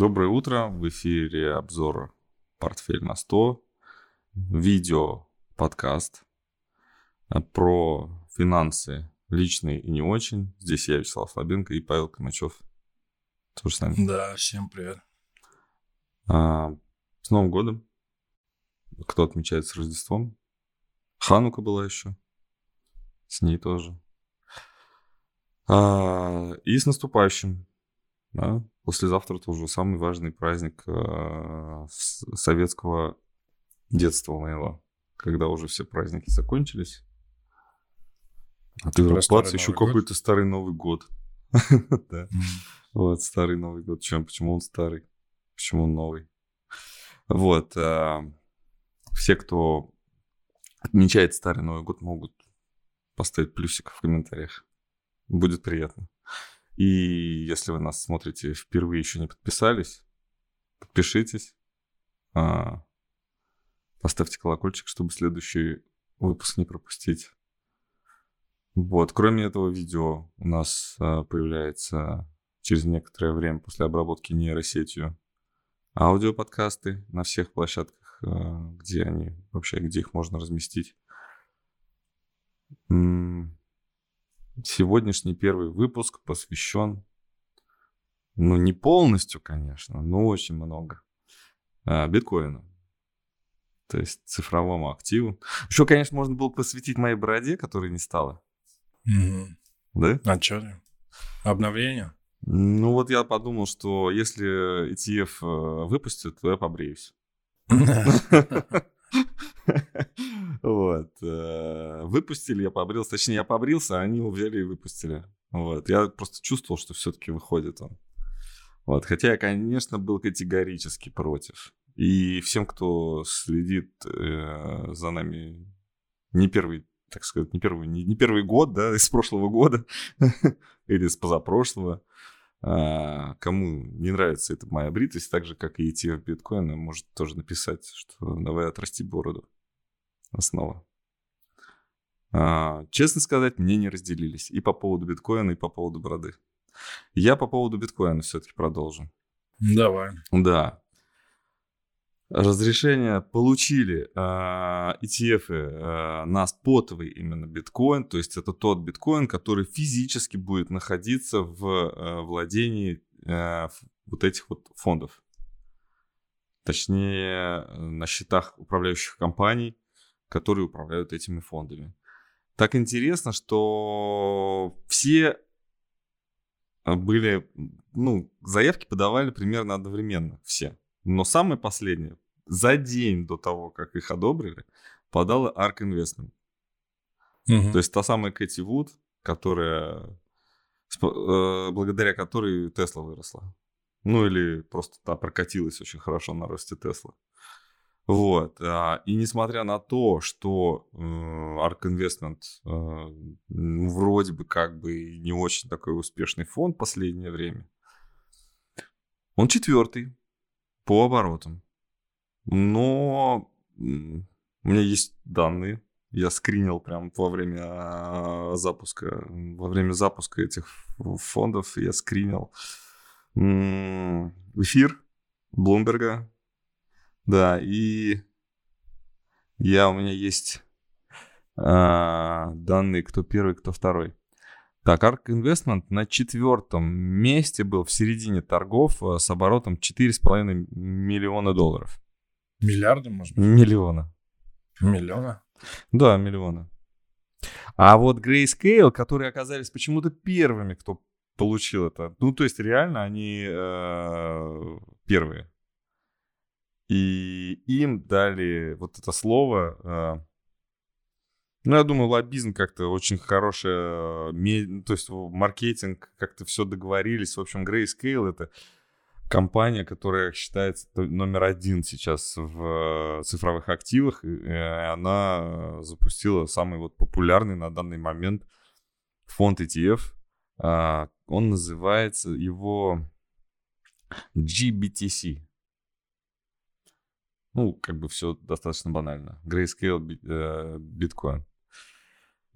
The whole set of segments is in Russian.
Доброе утро. В эфире обзор «Портфель на 100». Видео, подкаст про финансы личные и не очень. Здесь я, Вячеслав Слабенко и Павел Камачев. Тоже с нами. Да, всем привет. А, с Новым годом. Кто отмечает с Рождеством? Ханука была еще. С ней тоже. А, и с наступающим. Да? Послезавтра тоже самый важный праздник э, советского детства моего. Когда уже все праздники закончились. А ты бац, еще какой-то старый Новый год. да. Вот, старый Новый год. Чем, почему он старый? Почему он новый? Вот. Э, все, кто отмечает старый Новый год, могут поставить плюсик в комментариях. Будет приятно. И если вы нас смотрите впервые, еще не подписались, подпишитесь. А, поставьте колокольчик, чтобы следующий выпуск не пропустить. Вот, кроме этого видео у нас а, появляется через некоторое время после обработки нейросетью аудиоподкасты на всех площадках, а, где они вообще, где их можно разместить. Сегодняшний первый выпуск посвящен, ну, не полностью, конечно, но очень много а, биткоину. То есть цифровому активу. Еще, конечно, можно было посвятить моей бороде, которой не стало. Угу. Да? А что? Обновление? Ну вот я подумал, что если ETF э, выпустят, то я побреюсь. Вот. Выпустили, я побрился. Точнее, я побрился, а они его взяли и выпустили. Вот. Я просто чувствовал, что все-таки выходит он. Вот. Хотя я, конечно, был категорически против. И всем, кто следит э, за нами не первый, так сказать, не первый, не, не первый год, да, из прошлого года или из позапрошлого, а, кому не нравится эта моя бритость, так же, как и ETF биткоина, может тоже написать, что давай отрасти бороду основа. А, честно сказать, мне не разделились и по поводу биткоина, и по поводу бороды. Я по поводу биткоина все-таки продолжу. Давай. Да. Разрешение получили э, ETF э, на спотовый именно биткоин, то есть это тот биткоин, который физически будет находиться в э, владении э, вот этих вот фондов. Точнее, на счетах управляющих компаний, которые управляют этими фондами. Так интересно, что все а, были, ну, заявки подавали примерно одновременно, все. Но самое последнее, за день до того, как их одобрили, подала ARK Investment. Угу. То есть та самая Кэти Вуд, которая, э, благодаря которой Тесла выросла. Ну или просто та прокатилась очень хорошо на росте Тесла. Вот. А, и несмотря на то, что э, Ark Investment э, вроде бы как бы не очень такой успешный фонд в последнее время, он четвертый по оборотам. Но у меня есть данные. Я скринил прям во время запуска, во время запуска этих фондов я скринил эфир Блумберга, да, и я, у меня есть а, данные, кто первый, кто второй. Так, Ark Investment на четвертом месте был в середине торгов а, с оборотом 4,5 миллиона долларов. Миллиарда, может быть? Миллиона. Миллиона? Да, миллиона. А вот Grayscale, которые оказались почему-то первыми, кто получил это. Ну, то есть реально они э, первые. И им дали вот это слово. А, ну, я думаю, лоббизм как-то очень хорошее, ну, то есть маркетинг, как-то все договорились. В общем, Grayscale — это компания, которая считается номер один сейчас в цифровых активах, и она запустила самый вот популярный на данный момент фонд ETF. А, он называется его GBTC. Ну, как бы все достаточно банально. Grayscale, Bitcoin,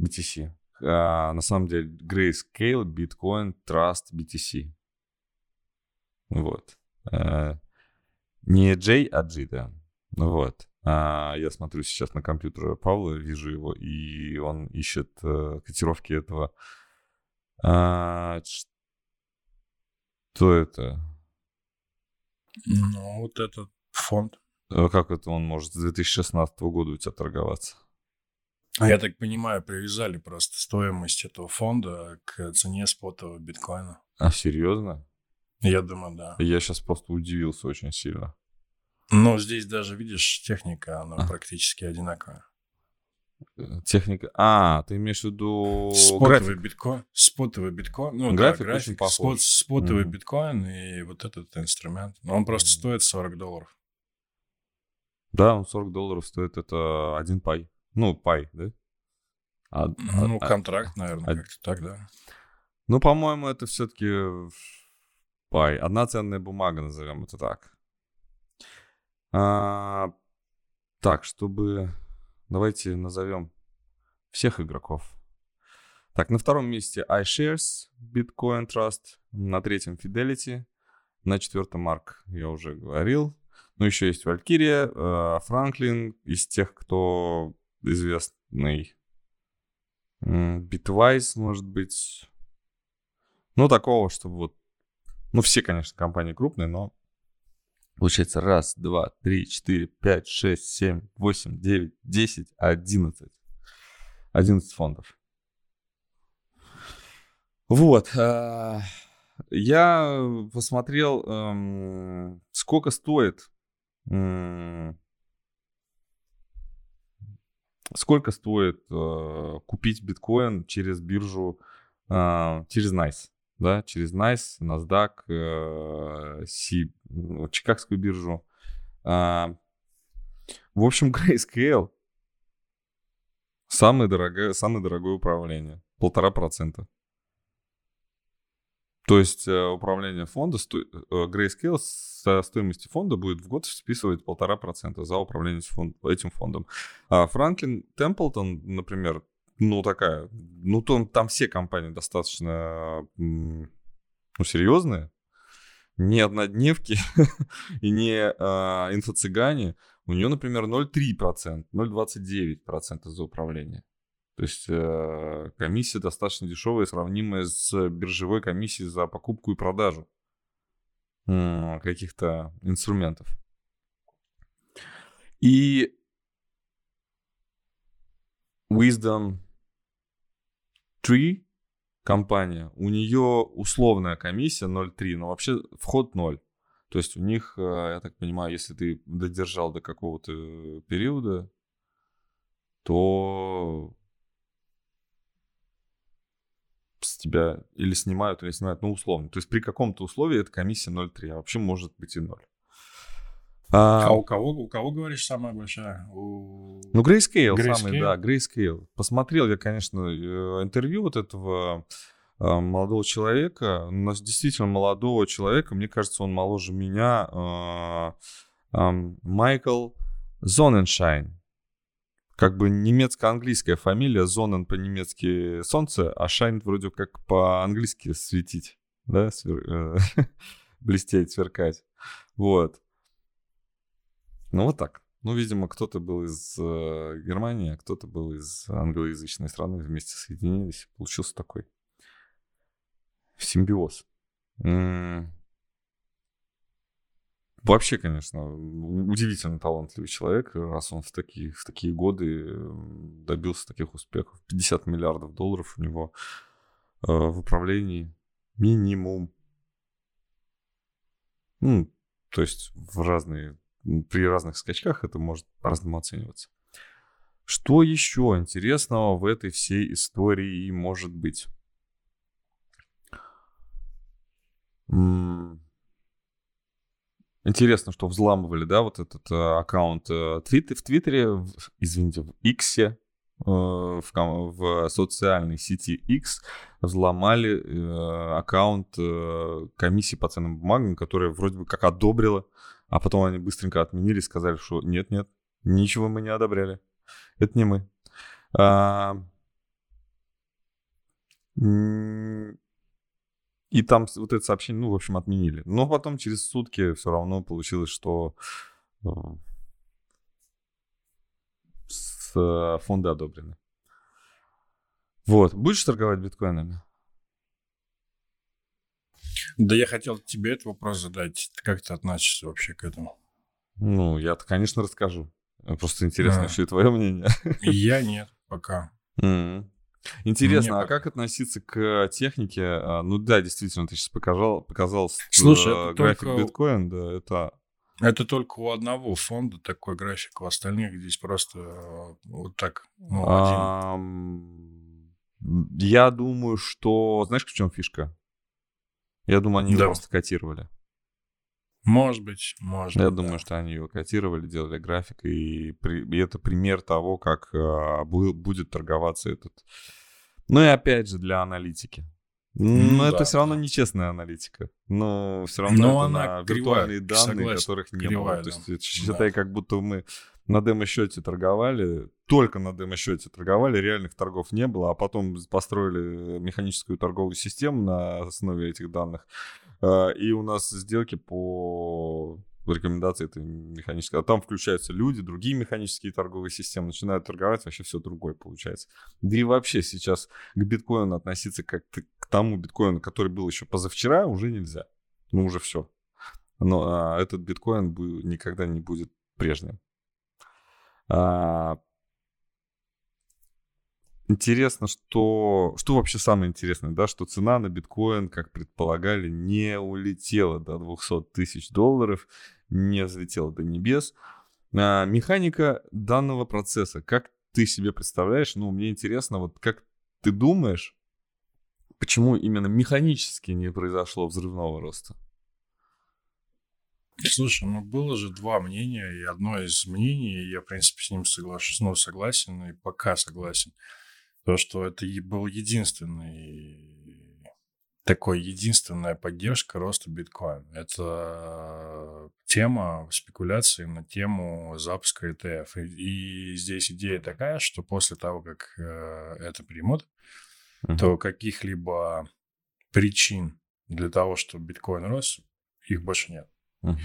BTC. А, на самом деле Grayscale, Bitcoin, Trust, BTC. Вот. Э, не J, а G, да. Ну вот. А я смотрю сейчас на компьютер Павла, вижу его, и он ищет э, котировки этого. А, что это? Ну, вот этот фонд. А как это он может с 2016 года у тебя торговаться? А я так понимаю, привязали просто стоимость этого фонда к цене спотового биткоина. А серьезно? Я думаю, да. Я сейчас просто удивился очень сильно. Но здесь даже, видишь, техника, она а. практически одинаковая. Э, техника. А, ты имеешь в виду спотовый график? биткоин, спотовый биткоин, ну график, да, график спот, спотовый mm. биткоин и вот этот инструмент. Но он просто mm. стоит 40 долларов. Да, он 40 долларов стоит, это один пай. Ну, пай, да? А, ну, а, контракт, наверное, а, как-то так, да. Ну, по-моему, это все-таки пай. Одна ценная бумага, назовем это так. А, так, чтобы... Давайте назовем всех игроков. Так, на втором месте iShares, Bitcoin Trust. На третьем Fidelity. На четвертом Mark, я уже говорил. Ну, еще есть Valkyria, Franklin. Из тех, кто известный. Bitwise, может быть. Ну, такого, чтобы вот... Ну, все, конечно, компании крупные, но Получается раз, два, три, четыре, пять, шесть, семь, восемь, девять, десять, одиннадцать. Одиннадцать фондов. Вот. А, я посмотрел, эм, сколько стоит сколько стоит э, купить биткоин через биржу, э, через Nice да, через NICE, NASDAQ, э, C, ну, Чикагскую биржу. А, в общем, Grayscale самое дорогое, самое дорогое управление. Полтора процента. То есть э, управление фонда, э, Grayscale со стоимости фонда будет в год списывать полтора процента за управление этим фондом. А Франклин Темплтон, например, ну, такая, ну, там, там все компании достаточно, ну, серьезные, не однодневки и не а, инфо-цыгане. У нее, например, 0,3%, 0,29% за управление. То есть э, комиссия достаточно дешевая, сравнимая с биржевой комиссией за покупку и продажу э, каких-то инструментов. И Wisdom Tree компания, у нее условная комиссия 0,3, но вообще вход 0. То есть у них, э, я так понимаю, если ты додержал до какого-то периода, то с тебя или снимают, или снимают, ну, условно. То есть при каком-то условии эта комиссия 0,3, а вообще может быть и 0. А, а у кого, у кого, говоришь, самая большая? У... Ну, Grayscale, Grayscale самый, да, Grayscale. Посмотрел я, конечно, э, интервью вот этого э, молодого человека. Нас действительно молодого человека, мне кажется, он моложе меня. Э, Майкл Зоненшайн. Как бы немецко-английская фамилия, Зонен по-немецки солнце, а Шайн вроде как по-английски светить, да, Свер... блестеть, сверкать. Вот. Ну, вот так. Ну, видимо, кто-то был из э, Германии, а кто-то был из англоязычной страны, вместе соединились. Получился такой симбиоз. Вообще, конечно, удивительно талантливый человек, раз он в такие, в такие годы добился таких успехов. 50 миллиардов долларов у него э, в управлении минимум. Ну, то есть в разные при разных скачках это может по-разному оцениваться. Что еще интересного в этой всей истории может быть? Интересно, что взламывали, да, вот этот э, аккаунт э, твит, в Твиттере, в, извините, в Иксе, э, в, в социальной сети X взломали э, аккаунт э, комиссии по ценным бумагам, которая вроде бы как одобрила а потом они быстренько отменили, сказали, что нет-нет, ничего мы не одобряли. Это не мы. А... И там вот это сообщение, ну, в общем, отменили. Но потом через сутки все равно получилось, что э, с э, фонды одобрены. Вот. Будешь торговать биткоинами? Да я хотел тебе этот вопрос задать. Как ты относишься вообще к этому? Ну, я-то, конечно, расскажу. Просто интересно а. еще и твое мнение. Я нет пока. Mm-hmm. Интересно, Мне а как относиться к технике? А, ну да, действительно, ты сейчас показал, показал Слушай, э, график только... биткоин, да, это... Это только у одного фонда такой график, у остальных здесь просто э, вот так, ну, а, Я думаю, что... Знаешь, в чем фишка? Я думаю, они да. просто котировали. Может быть, может Я быть, думаю, да. что они его котировали, делали график, и, при, и это пример того, как э, будет торговаться этот. Ну и опять же для аналитики. Но да, это все равно нечестная аналитика. Но все равно Но это на кривая, виртуальные данные, согласен, которых не кривая, было. То есть да. считай, как будто мы на демо-счете торговали, только на демо-счете торговали, реальных торгов не было, а потом построили механическую торговую систему на основе этих данных. А, и у нас сделки по рекомендации этой механической. А там включаются люди, другие механические торговые системы, начинают торговать, вообще все другое получается. Да и вообще сейчас к биткоину относиться как к тому биткоину, который был еще позавчера, уже нельзя. Ну, уже все. Но а, этот биткоин никогда не будет прежним. А, интересно, что... Что вообще самое интересное, да, что цена на биткоин, как предполагали, не улетела до 200 тысяч долларов, не взлетела до небес. А, механика данного процесса, как ты себе представляешь, ну, мне интересно, вот как ты думаешь, почему именно механически не произошло взрывного роста? Слушай, ну было же два мнения, и одно из мнений, я, в принципе, с ним соглашусь, ну, согласен, и пока согласен, то, что это был единственный такой единственная поддержка роста биткоина. Это тема спекуляции на тему запуска ETF. И, и здесь идея такая, что после того, как э, это примут, uh-huh. то каких-либо причин для того, чтобы биткоин рос, их больше нет. Uh-huh.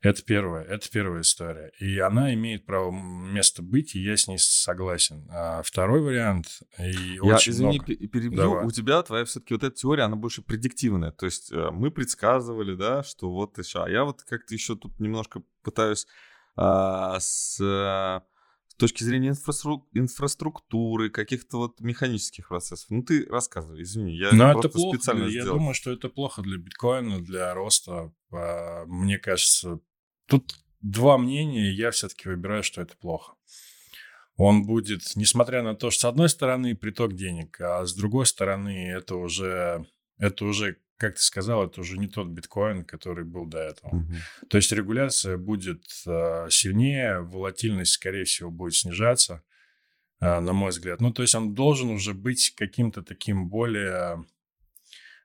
Это первое, это первая история. И она имеет право место быть, и я с ней согласен. А второй вариант, и я, очень извини, много. перебью, Давай. у тебя твоя все-таки вот эта теория, она больше предиктивная. То есть э, мы предсказывали, да, что вот еще, а я вот как-то еще тут немножко пытаюсь а, с с точки зрения инфраструктуры, каких-то вот механических процессов. Ну, ты рассказывай, извини, я Но просто это плохо, специально Я сделал. думаю, что это плохо для биткоина, для роста. А, мне кажется, тут два мнения, я все-таки выбираю, что это плохо. Он будет, несмотря на то, что с одной стороны приток денег, а с другой стороны это уже, это уже как ты сказал, это уже не тот биткоин, который был до этого. Угу. То есть регуляция будет э, сильнее, волатильность, скорее всего, будет снижаться, э, на мой взгляд. Ну, то есть он должен уже быть каким-то таким более,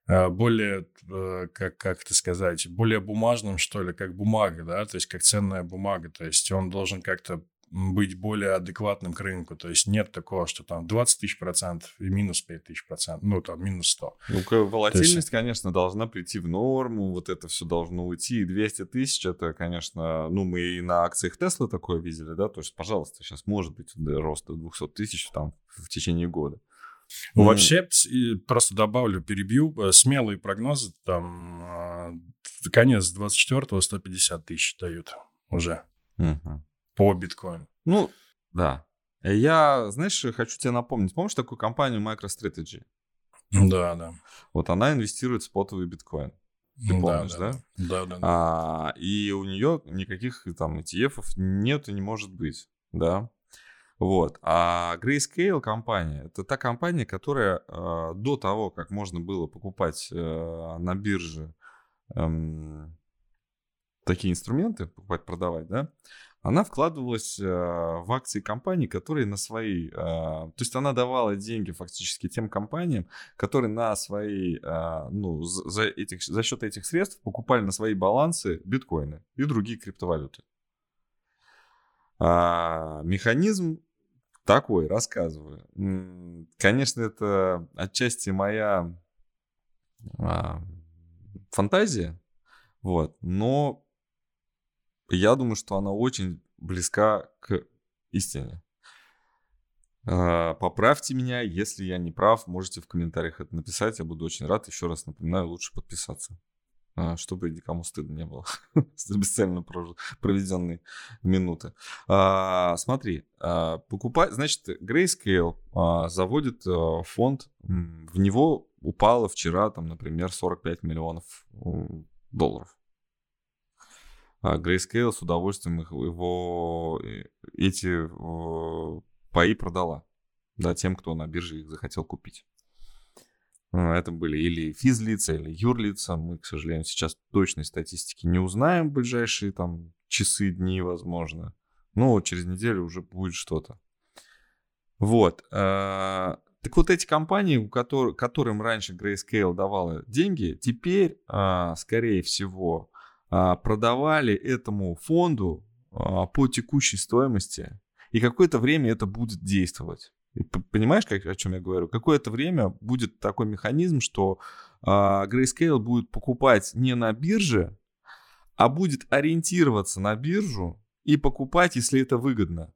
более, э, как, как это сказать, более бумажным, что ли, как бумага, да, то есть как ценная бумага. То есть он должен как-то быть более адекватным к рынку. То есть нет такого, что там 20 тысяч процентов и минус 5 тысяч процентов, ну там минус 100. Ну, волатильность, есть... конечно, должна прийти в норму, вот это все должно уйти. И 200 тысяч, это, конечно, ну мы и на акциях Тесла такое видели, да, то есть, пожалуйста, сейчас может быть рост до 200 тысяч там в течение года. Ну, вообще, просто добавлю, перебью, э, смелые прогнозы, там, а, конец 24-го 150 тысяч дают уже. Угу по биткоину. Ну, да. Я, знаешь, хочу тебе напомнить, помнишь такую компанию MicroStrategy? Да, да. Вот она инвестирует в спотовый биткоин. Ты помнишь, да? Да, да. да. А, и у нее никаких там ETF нет и не может быть, да. Вот. А Grayscale компания, это та компания, которая э, до того, как можно было покупать э, на бирже э, такие инструменты, покупать, продавать, да, она вкладывалась э, в акции компаний, которые на свои... Э, то есть она давала деньги фактически тем компаниям, которые на свои... Э, ну, за, этих, за счет этих средств покупали на свои балансы биткоины и другие криптовалюты. А, механизм такой, рассказываю. Конечно, это отчасти моя... А, фантазия, вот, но я думаю, что она очень близка к истине. А, поправьте меня, если я не прав, можете в комментариях это написать, я буду очень рад. Еще раз напоминаю, лучше подписаться, чтобы никому стыдно не было за бесцельно проведенные минуты. А, смотри, покупать, значит, Grayscale заводит фонд, в него упало вчера, там, например, 45 миллионов долларов. А Grayscale с удовольствием его, э, эти паи продала, да, тем, кто на бирже их захотел купить. А, это были или физлица, или юрлица. Мы, к сожалению, сейчас точной статистики не узнаем в ближайшие там часы, дни, возможно. Но через неделю уже будет что-то. Вот. А, так вот эти компании, у которых, которым раньше Grayscale давала деньги, теперь, а, скорее всего, продавали этому фонду по текущей стоимости и какое-то время это будет действовать. Понимаешь, как, о чем я говорю? Какое-то время будет такой механизм, что э, Grayscale будет покупать не на бирже, а будет ориентироваться на биржу и покупать, если это выгодно.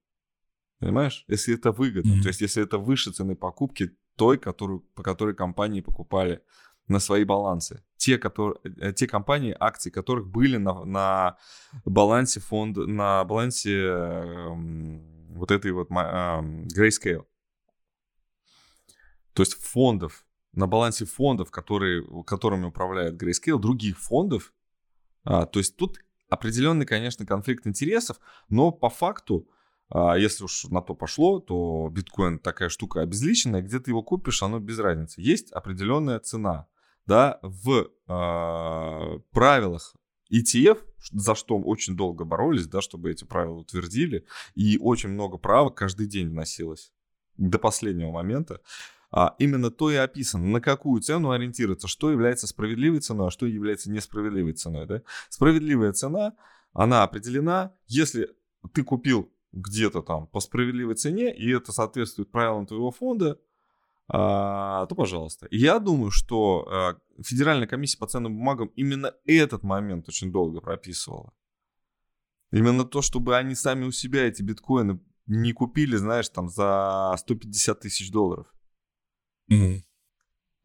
Понимаешь? Если это выгодно. Mm-hmm. То есть, если это выше цены покупки той, которую, по которой компании покупали на свои балансы. Те, которые, э, те компании, акции которых были на, на балансе фонда, на балансе э, вот этой вот Grayscale. То есть фондов, на балансе фондов, которые, которыми управляет Grayscale, других фондов. А, то есть тут определенный, конечно, конфликт интересов, но по факту, а, если уж на то пошло, то биткоин такая штука обезличенная, где ты его купишь, оно без разницы. Есть определенная цена. Да, в э, правилах ETF, за что очень долго боролись, да, чтобы эти правила утвердили, и очень много правок каждый день вносилось до последнего момента. А именно то и описано, на какую цену ориентироваться, что является справедливой ценой, а что является несправедливой ценой. Да? Справедливая цена, она определена, если ты купил где-то там по справедливой цене, и это соответствует правилам твоего фонда, а, то пожалуйста. Я думаю, что а, Федеральная комиссия по ценным бумагам именно этот момент очень долго прописывала. Именно то, чтобы они сами у себя эти биткоины не купили, знаешь, там за 150 тысяч долларов.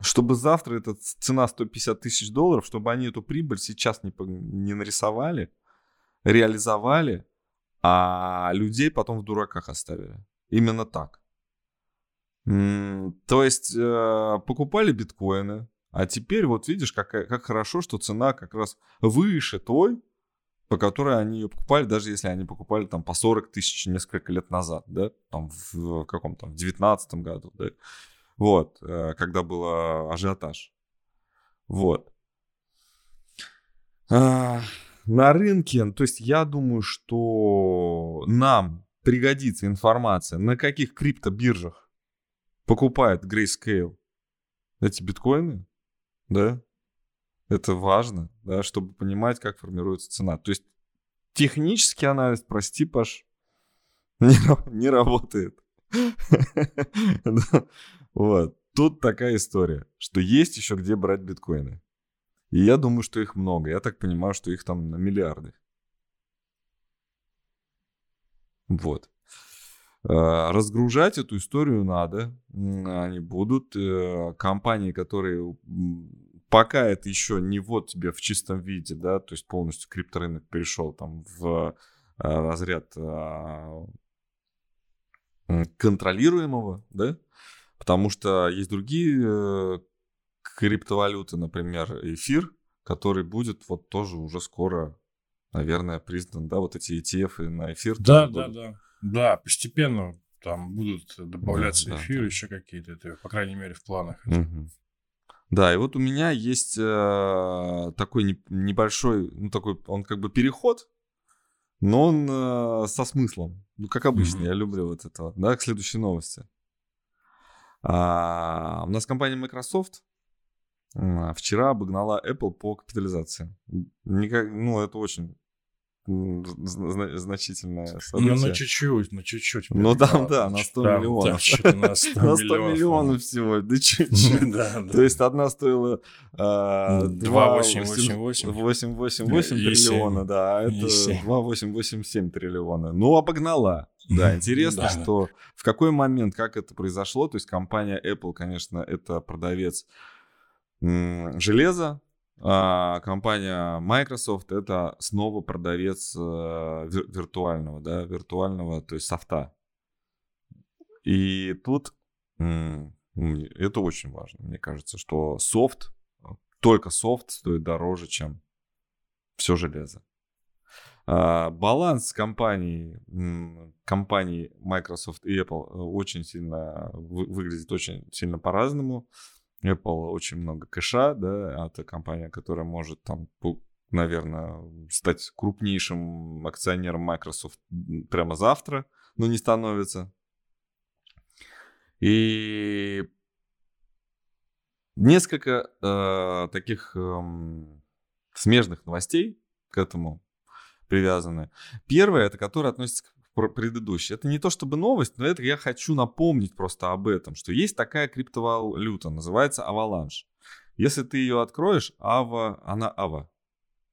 Чтобы завтра эта цена 150 тысяч долларов, чтобы они эту прибыль сейчас не, не нарисовали, реализовали, а людей потом в дураках оставили. Именно так. То есть э, покупали биткоины, а теперь вот видишь, как, как хорошо, что цена как раз выше той, по которой они ее покупали, даже если они покупали там по 40 тысяч несколько лет назад, да, там в каком то в 19 году, да, вот, э, когда был ажиотаж. Вот. А, на рынке, то есть я думаю, что нам пригодится информация, на каких криптобиржах покупает Grayscale эти биткоины, да, это важно, да, чтобы понимать, как формируется цена. То есть технический анализ, прости, Паш, не, не работает. Вот. Тут такая история, что есть еще где брать биткоины. И я думаю, что их много. Я так понимаю, что их там на миллиарды. Вот. Э, разгружать эту историю надо, они будут. Э, компании, которые пока это еще не вот тебе в чистом виде, да, то есть полностью крипторынок перешел там в э, разряд контролируемого, да, потому что есть другие криптовалюты, например, эфир, который будет вот тоже уже скоро, наверное, признан, да, вот эти ETF на эфир. Да, да, будут. да да, постепенно там будут добавляться да, эфиры, да, еще какие-то, это, по крайней мере, в планах. Угу. Да, и вот у меня есть э, такой не, небольшой, ну такой, он как бы переход, но он э, со смыслом. Ну, как обычно, mm я люблю вот это. Да, к следующей новости. А, у нас компания Microsoft а, вчера обогнала Apple по капитализации. Никак, ну, это очень значительное событие. Ну, на чуть-чуть, на чуть-чуть. Ну, там, да, на 100 там, миллионов. Там, на 100, на 100 миллионов всего, да чуть-чуть. То есть одна стоила 2,888 триллиона, да, а это 2,887 триллиона. Ну, обогнала. Да, интересно, что в какой момент, как это произошло. То есть компания Apple, конечно, это продавец железа, а компания Microsoft это снова продавец э, виртуального, да, виртуального, то есть софта. И тут это очень важно, мне кажется, что софт, только софт стоит дороже, чем все железо. А, баланс компаний, компаний Microsoft и Apple э, очень сильно выглядит очень сильно по-разному. Apple очень много кэша, да, это компания, которая может там, наверное, стать крупнейшим акционером Microsoft прямо завтра, но не становится. И несколько э, таких э, смежных новостей к этому привязаны. Первое, это которое относится к предыдущий. Это не то чтобы новость, но это я хочу напомнить просто об этом, что есть такая криптовалюта, называется Avalanche. Если ты ее откроешь, Ава, она Ава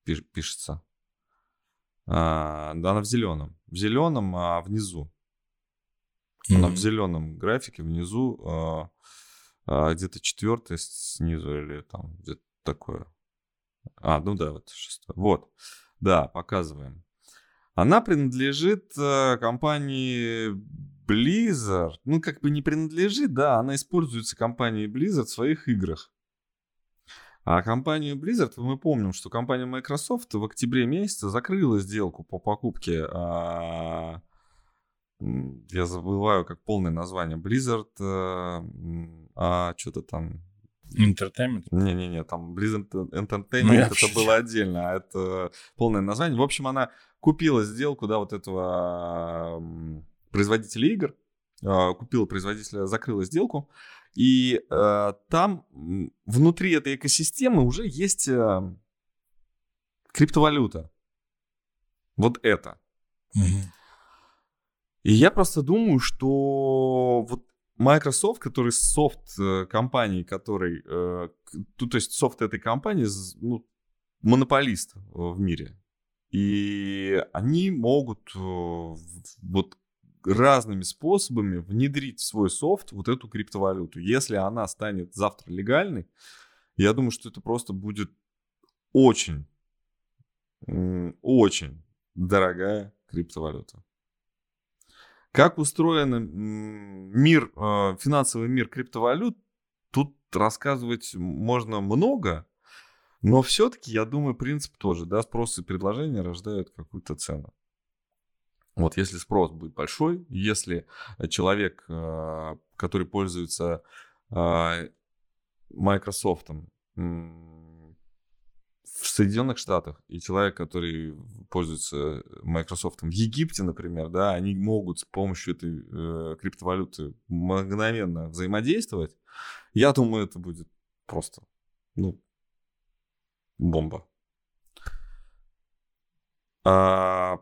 пишется. А, она в зеленом. В зеленом, а внизу. Она mm-hmm. в зеленом графике внизу, а, а, где-то четвертое снизу или там где-то такое. А, ну да, вот шестое. Вот. Да, показываем. Она принадлежит э, компании Blizzard. Ну, как бы не принадлежит, да, она используется компанией Blizzard в своих играх. А компанию Blizzard, мы помним, что компания Microsoft в октябре месяце закрыла сделку по покупке, а, я забываю, как полное название, Blizzard, а, а что-то там, Entertainment? Не-не-не, там Blizzard Entertainment ну, это было отдельно, а это полное название. В общем, она купила сделку, да, вот этого производителя игр, а, купила производителя, закрыла сделку, и э, там внутри этой экосистемы уже есть э, криптовалюта. Вот это. Угу. И я просто думаю, что вот Microsoft, который софт э, компании, который, э, то есть софт этой компании, ну, монополист в мире. И они могут э, вот разными способами внедрить в свой софт вот эту криптовалюту. Если она станет завтра легальной, я думаю, что это просто будет очень, очень дорогая криптовалюта. Как устроен мир, э, финансовый мир криптовалют, тут рассказывать можно много, но все-таки, я думаю, принцип тоже, да, спрос и предложение рождают какую-то цену. Вот если спрос будет большой, если человек, э, который пользуется э, Microsoft в Соединенных Штатах и человек, который пользуется Microsoft в Египте, например, да, они могут с помощью этой э, криптовалюты мгновенно взаимодействовать, я думаю, это будет просто, ну, бомба. А,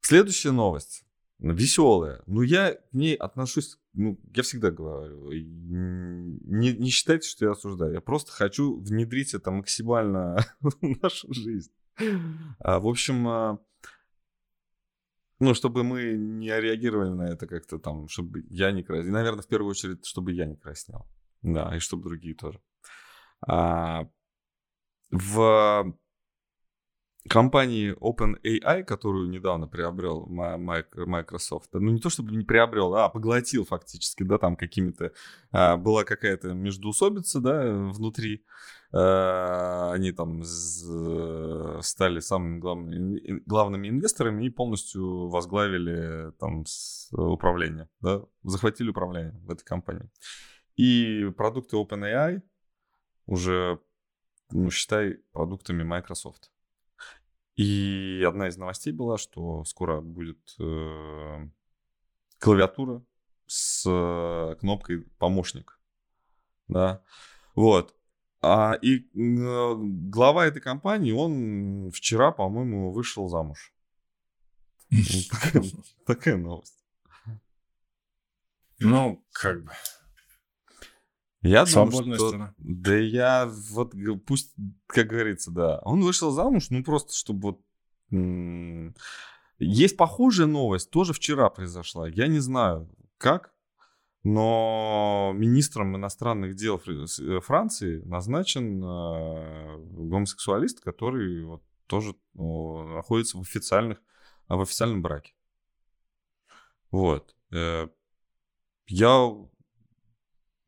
следующая новость. Веселая. Ну, я к ней отношусь, ну, я всегда говорю, не, не считайте, что я осуждаю. Я просто хочу внедрить это максимально в нашу жизнь. А, в общем, а, ну, чтобы мы не реагировали на это как-то там, чтобы я не краснел. Наверное, в первую очередь, чтобы я не краснел. Да, и чтобы другие тоже. А, в компании OpenAI, которую недавно приобрел Microsoft, ну не то чтобы не приобрел, а поглотил фактически, да, там какими-то, а, была какая-то междуусобица, да, внутри, а, они там стали самыми главными, главными инвесторами и полностью возглавили там управление, да, захватили управление в этой компании. И продукты OpenAI уже ну, считай, продуктами Microsoft. И одна из новостей была, что скоро будет э, клавиатура с э, кнопкой помощник. Да. Вот. А, и э, глава этой компании, он вчера, по-моему, вышел замуж. Такая новость. Ну, как бы. Я Свободная думаю, что... страна. Да я вот, пусть, как говорится, да. Он вышел замуж, ну просто, чтобы вот... Есть похожая новость, тоже вчера произошла. Я не знаю, как, но министром иностранных дел э, Франции назначен э, гомосексуалист, который вот тоже ну, находится в официальных, в официальном браке. Вот. Э, я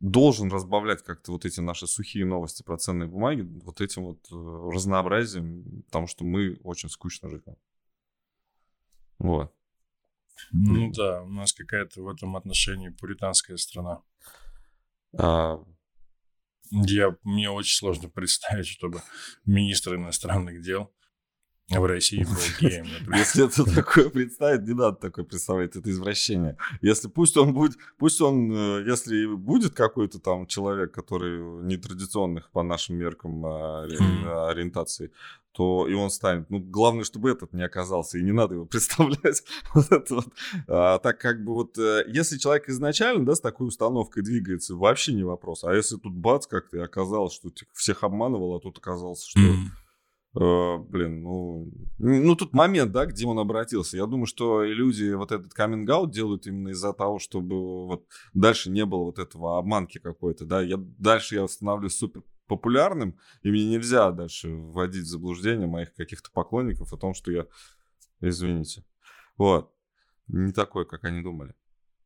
должен разбавлять как-то вот эти наши сухие новости про ценные бумаги вот этим вот разнообразием, потому что мы очень скучно живем. Вот. Ну да, у нас какая-то в этом отношении пуританская страна. А... Я, мне очень сложно представить, чтобы министр иностранных дел в России был геем. Если это такое представить, не надо такое представлять, это извращение. Если пусть он будет, пусть он, э, если будет какой-то там человек, который нетрадиционных по нашим меркам а, ориентации, то и он станет. Ну, главное, чтобы этот не оказался, и не надо его представлять. вот это вот. А, так как бы вот, э, если человек изначально, да, с такой установкой двигается, вообще не вопрос. А если тут бац, как-то и оказалось, что всех обманывал, а тут оказалось, что... Uh, блин, ну, ну тут момент, да, где он обратился. Я думаю, что люди вот этот каминг делают именно из-за того, чтобы вот дальше не было вот этого обманки какой-то, да. Я дальше я становлюсь супер популярным, и мне нельзя дальше вводить в заблуждение моих каких-то поклонников о том, что я, извините, вот, не такой, как они думали.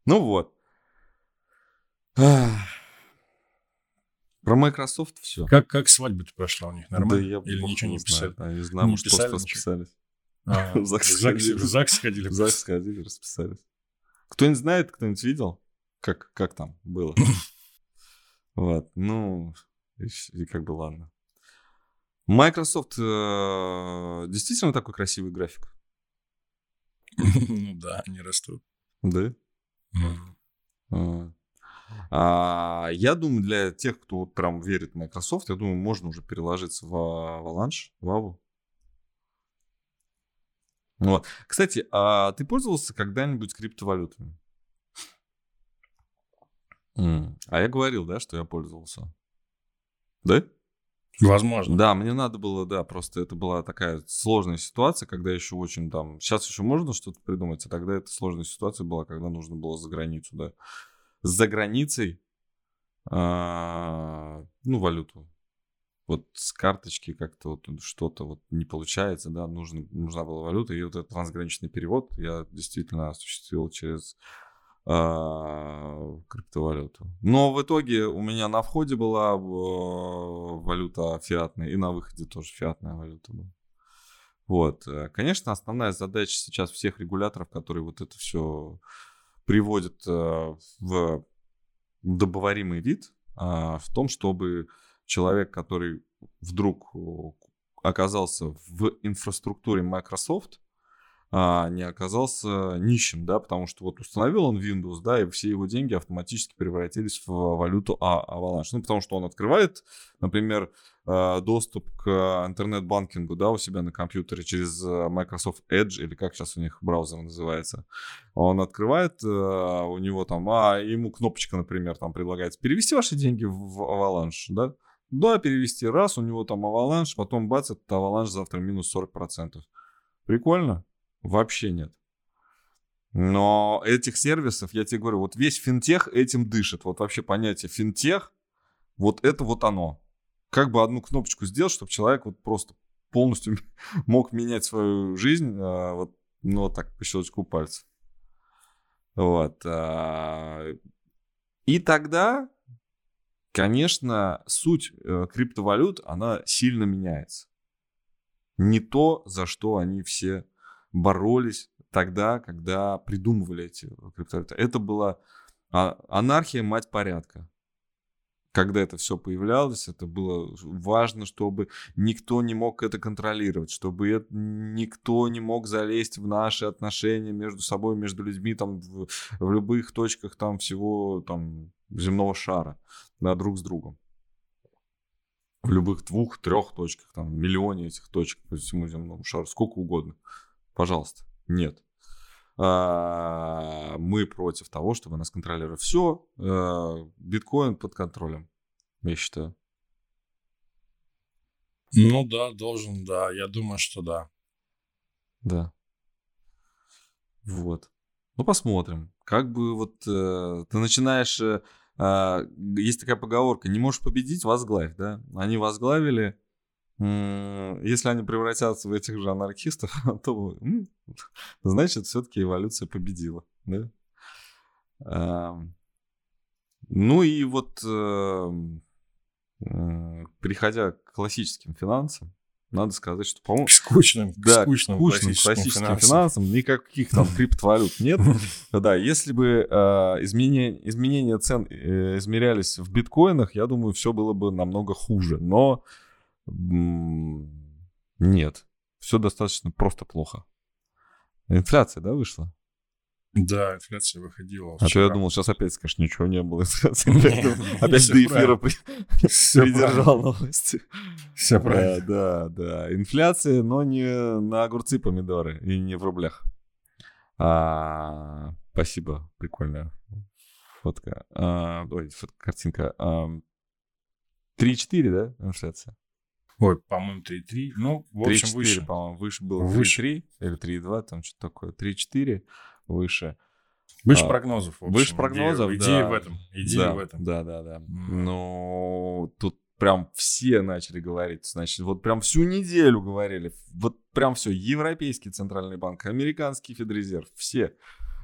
Ну вот. Про Microsoft все. Как, как свадьба-то прошла у них? Нормально? Да я Или ничего не писали? Знаю. Не знаю, не может, писали просто расписались. А, в ЗАГС сходили. В ЗАГС сходили. В ЗАГС расписались. Кто-нибудь знает, кто-нибудь видел? Как, как там было? Вот, ну, и, и как бы ладно. Microsoft э, действительно такой красивый график? Ну да, они растут. Да? А. а, я думаю, для тех, кто вот прям верит в Microsoft, я думаю, можно уже переложиться в Avalanche, в Avу. Вот. Кстати, а ты пользовался когда-нибудь криптовалютами? А я говорил, да, что я пользовался. Да? Возможно. Да, мне надо было, да, просто это была такая сложная ситуация, когда еще очень там... Сейчас еще можно что-то придумать, а тогда это сложная ситуация была, когда нужно было за границу, да. За границей, а, ну, валюту. Вот с карточки как-то вот что-то вот не получается, да, нужно, нужна была валюта, и вот этот трансграничный перевод я действительно осуществил через а, криптовалюту. Но в итоге у меня на входе была э, валюта фиатная, и на выходе тоже фиатная валюта была. Вот. Э, конечно, основная задача сейчас всех регуляторов, которые вот это все приводят э, в добываримый вид, а, в том, чтобы человек, который вдруг оказался в инфраструктуре Microsoft, а, не оказался нищим, да, потому что вот установил он Windows, да, и все его деньги автоматически превратились в валюту а Avalanche. Ну, потому что он открывает, например, а, доступ к интернет-банкингу, да, у себя на компьютере через а, Microsoft Edge, или как сейчас у них браузер называется. Он открывает, а, у него там, а ему кнопочка, например, там предлагается перевести ваши деньги в Avalanche, да, да, перевести раз, у него там Avalanche, потом бац, этот Avalanche завтра минус 40%. Прикольно? Вообще нет. Но этих сервисов, я тебе говорю, вот весь финтех этим дышит. Вот вообще понятие финтех, вот это вот оно. Как бы одну кнопочку сделать, чтобы человек вот просто полностью мог менять свою жизнь, а, вот, ну, вот так, по щелчку пальцев. Вот. А, и тогда, конечно, суть э, криптовалют, она сильно меняется. Не то, за что они все боролись тогда, когда придумывали эти криптовалюты. Это была а, анархия, мать порядка. Когда это все появлялось, это было важно, чтобы никто не мог это контролировать, чтобы это, никто не мог залезть в наши отношения между собой, между людьми там в, в любых точках там всего там земного шара, да, друг с другом. В любых двух, трех точках, там, миллионе этих точек по всему земному шару, сколько угодно. Пожалуйста. Нет. а, мы против того, чтобы нас контролировали. Все, э, биткоин под контролем, я считаю. Ну да, должен, да. Я думаю, что да. Да. Вот. Ну, посмотрим. Как бы вот э, ты начинаешь... Э, э, есть такая поговорка, не можешь победить, возглавь, да? Они возглавили, если они превратятся в этих же анархистов, то значит, все-таки эволюция победила, да? Ну и вот, э, э, переходя к классическим финансам, надо сказать, что, по-моему... Скучным, да, скучным, скучным классическим, классическим финансам. финансам. Никаких там криптовалют нет. Да, если бы э, изменения, изменения цен э, измерялись в биткоинах, я думаю, все было бы намного хуже. Но нет, все достаточно просто плохо. Инфляция, да, вышла? Да, инфляция выходила. А то я думал, сейчас опять скажешь, ничего не было. Опять до эфира придержал новости. Все правильно. Да, да. Инфляция, но не на огурцы, помидоры и не в рублях. А, спасибо, прикольная фотка. А, ой, картинка. 3,4, да, инфляция? Ой, по-моему, 3,3. Ну, в общем, выше. по-моему, выше было 3,3 или 3,2, там что-то такое. 3,4 выше. Выше а, прогнозов. Общем, выше прогнозов, идея, да. Идея в этом. Идея да, в этом. Да, да, да. Mm. Но тут прям все начали говорить. Значит, вот прям всю неделю говорили. Вот прям все. Европейский центральный банк, американский Федрезерв, все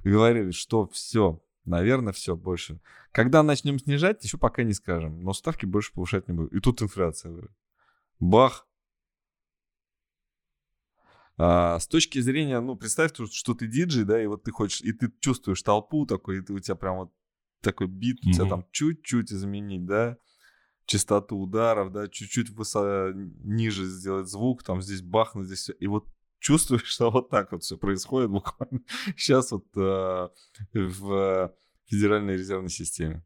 говорили, что все, наверное, все больше. Когда начнем снижать, еще пока не скажем. Но ставки больше повышать не будем. И тут инфляция. Бах, а, с точки зрения, ну, представь, что ты диджей, да, и вот ты хочешь, и ты чувствуешь толпу такой, и ты, у тебя прям вот такой бит, mm-hmm. у тебя там чуть-чуть изменить, да, частоту ударов, да, чуть-чуть высо... ниже сделать звук, там здесь бахнуть, здесь и вот чувствуешь, что вот так вот все происходит буквально сейчас вот э, в Федеральной резервной системе.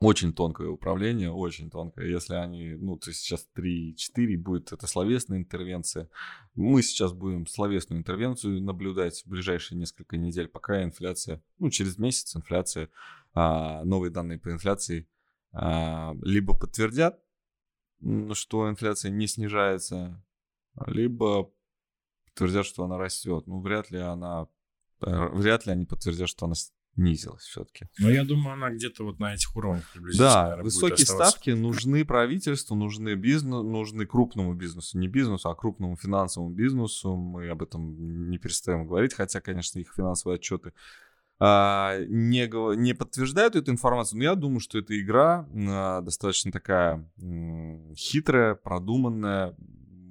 Очень тонкое управление, очень тонкое. Если они, ну, то есть сейчас 3-4 будет это словесная интервенция. Мы сейчас будем словесную интервенцию наблюдать в ближайшие несколько недель, пока инфляция, ну, через месяц инфляция, а, новые данные по инфляции а, либо подтвердят, что инфляция не снижается, либо подтвердят, что она растет. Ну, вряд ли она, э, вряд ли они подтвердят, что она снизилась все-таки. Но я думаю, она где-то вот на этих уровнях приблизительно. Да, наверное, высокие ставки нужны правительству, нужны бизнесу, нужны крупному бизнесу, не бизнесу, а крупному финансовому бизнесу. Мы об этом не перестаем говорить, хотя, конечно, их финансовые отчеты а, не, не подтверждают эту информацию, но я думаю, что эта игра а, достаточно такая хитрая, продуманная,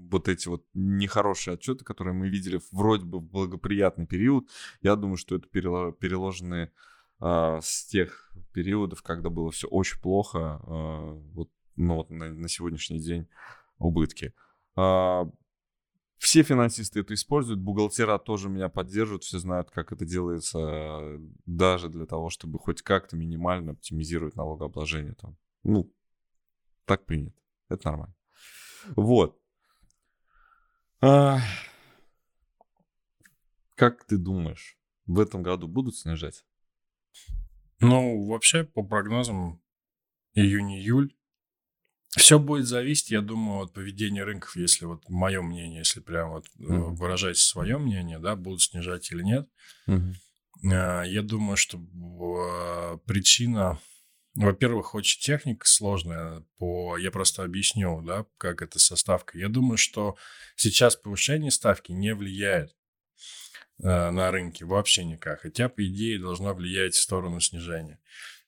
вот эти вот нехорошие отчеты, которые мы видели вроде бы в благоприятный период, я думаю, что это переложенные э, с тех периодов, когда было все очень плохо, э, вот, ну, вот на, на сегодняшний день убытки. Э, все финансисты это используют, бухгалтера тоже меня поддерживают, все знают, как это делается, даже для того, чтобы хоть как-то минимально оптимизировать налогообложение. Там. Ну, так принято. Это нормально. Вот. А... Как ты думаешь, в этом году будут снижать? Ну, вообще, по прогнозам, июнь-июль. Все будет зависеть, я думаю, от поведения рынков, если вот мое мнение, если прям вот mm-hmm. выражать свое мнение, да, будут снижать или нет. Mm-hmm. Я думаю, что а, причина во-первых, очень техника сложная. По... Я просто объясню, да, как это со ставкой. Я думаю, что сейчас повышение ставки не влияет э, на рынке вообще никак. Хотя, по идее, должно влиять в сторону снижения.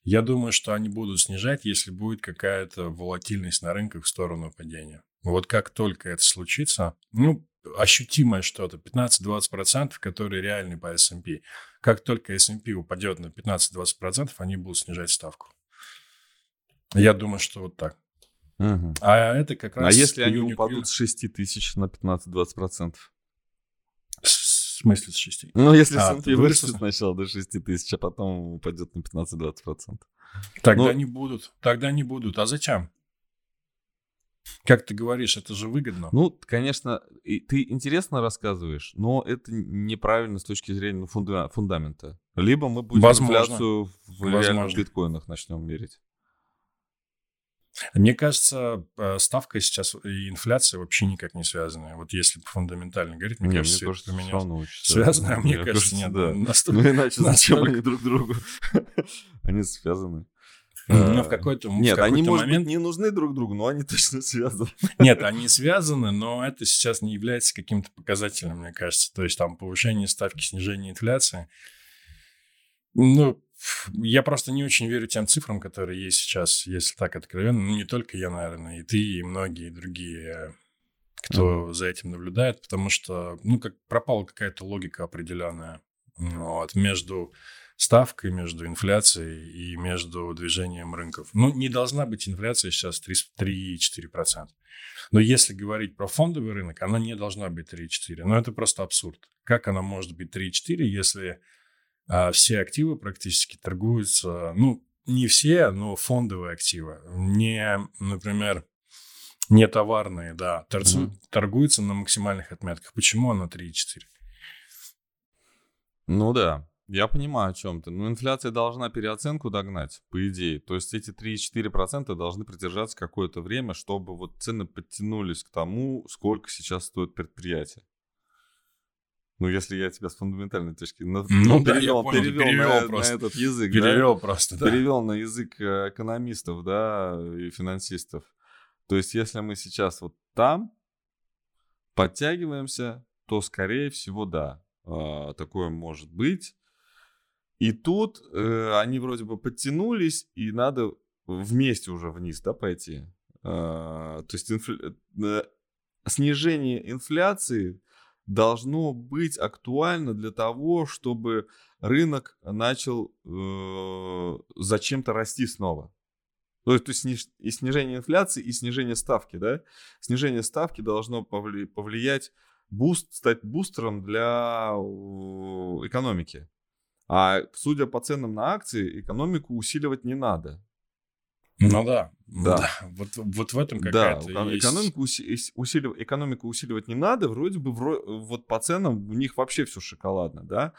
Я думаю, что они будут снижать, если будет какая-то волатильность на рынках в сторону падения. Вот как только это случится, ну, ощутимое что-то, 15-20%, которые реальны по S&P. Как только S&P упадет на 15-20%, они будут снижать ставку. Я думаю, что вот так. Угу. А это как раз... А если они упадут с 6 тысяч на 15-20%? В смысле с 6? Ну, если а, S&P вырастет сначала до 6 тысяч, а потом упадет на 15-20%. Тогда ну, не будут. Тогда не будут. А зачем? Как ты говоришь, это же выгодно. Ну, конечно, и ты интересно рассказываешь, но это неправильно с точки зрения фунда- фундамента. Либо мы будем Возможно. инфляцию в Возможно. реальных биткоинах начнем мерить. Мне кажется, э, ставка сейчас и инфляция вообще никак не связаны. Вот если фундаментально говорить, мне не, кажется, мне кажется, меня связано, а мне, мне кажется, нет. Да. Настолько, ну иначе зачем они друг другу? они связаны. Но в какой-то Нет, в они, может момент... быть, не нужны друг другу, но они точно связаны. Нет, они связаны, но это сейчас не является каким-то показателем, мне кажется. То есть там повышение ставки, снижение инфляции. Ну, я просто не очень верю тем цифрам, которые есть сейчас, если так откровенно. Ну, не только я, наверное, и ты, и многие другие, кто mm-hmm. за этим наблюдает, потому что, ну, как пропала какая-то логика определенная вот, между ставкой, между инфляцией и между движением рынков. Ну, не должна быть инфляция сейчас 3-4%. Но если говорить про фондовый рынок, она не должна быть 3-4. Но это просто абсурд. Как она может быть 3-4, если все активы практически торгуются, ну, не все, но фондовые активы, не, например, не товарные, да, торцу, mm-hmm. торгуются на максимальных отметках. Почему она 3,4? Ну да, я понимаю о чем ты. Но инфляция должна переоценку догнать, по идее. То есть эти 3-4% должны продержаться какое-то время, чтобы вот цены подтянулись к тому, сколько сейчас стоит предприятие. Ну, если я тебя с фундаментальной точки ну, ну, перевел, да, перевел, перевел на, просто. на этот язык, перевел да? просто, да. перевел на язык э, экономистов, да, и финансистов. То есть, если мы сейчас вот там подтягиваемся, то, скорее всего, да, а, такое может быть. И тут э, они вроде бы подтянулись, и надо вместе уже вниз, да, пойти. А, то есть инфля... Э, снижение инфляции должно быть актуально для того, чтобы рынок начал э, зачем-то расти снова. То есть, и снижение инфляции, и снижение ставки, да? Снижение ставки должно повли- повлиять, boost, стать бустером для экономики. А судя по ценам на акции, экономику усиливать не надо. Ну да, да. да. Вот, вот в этом какая-то да, есть... экономику, усилив... экономику усиливать не надо, вроде бы вро... вот по ценам у них вообще все шоколадно, да.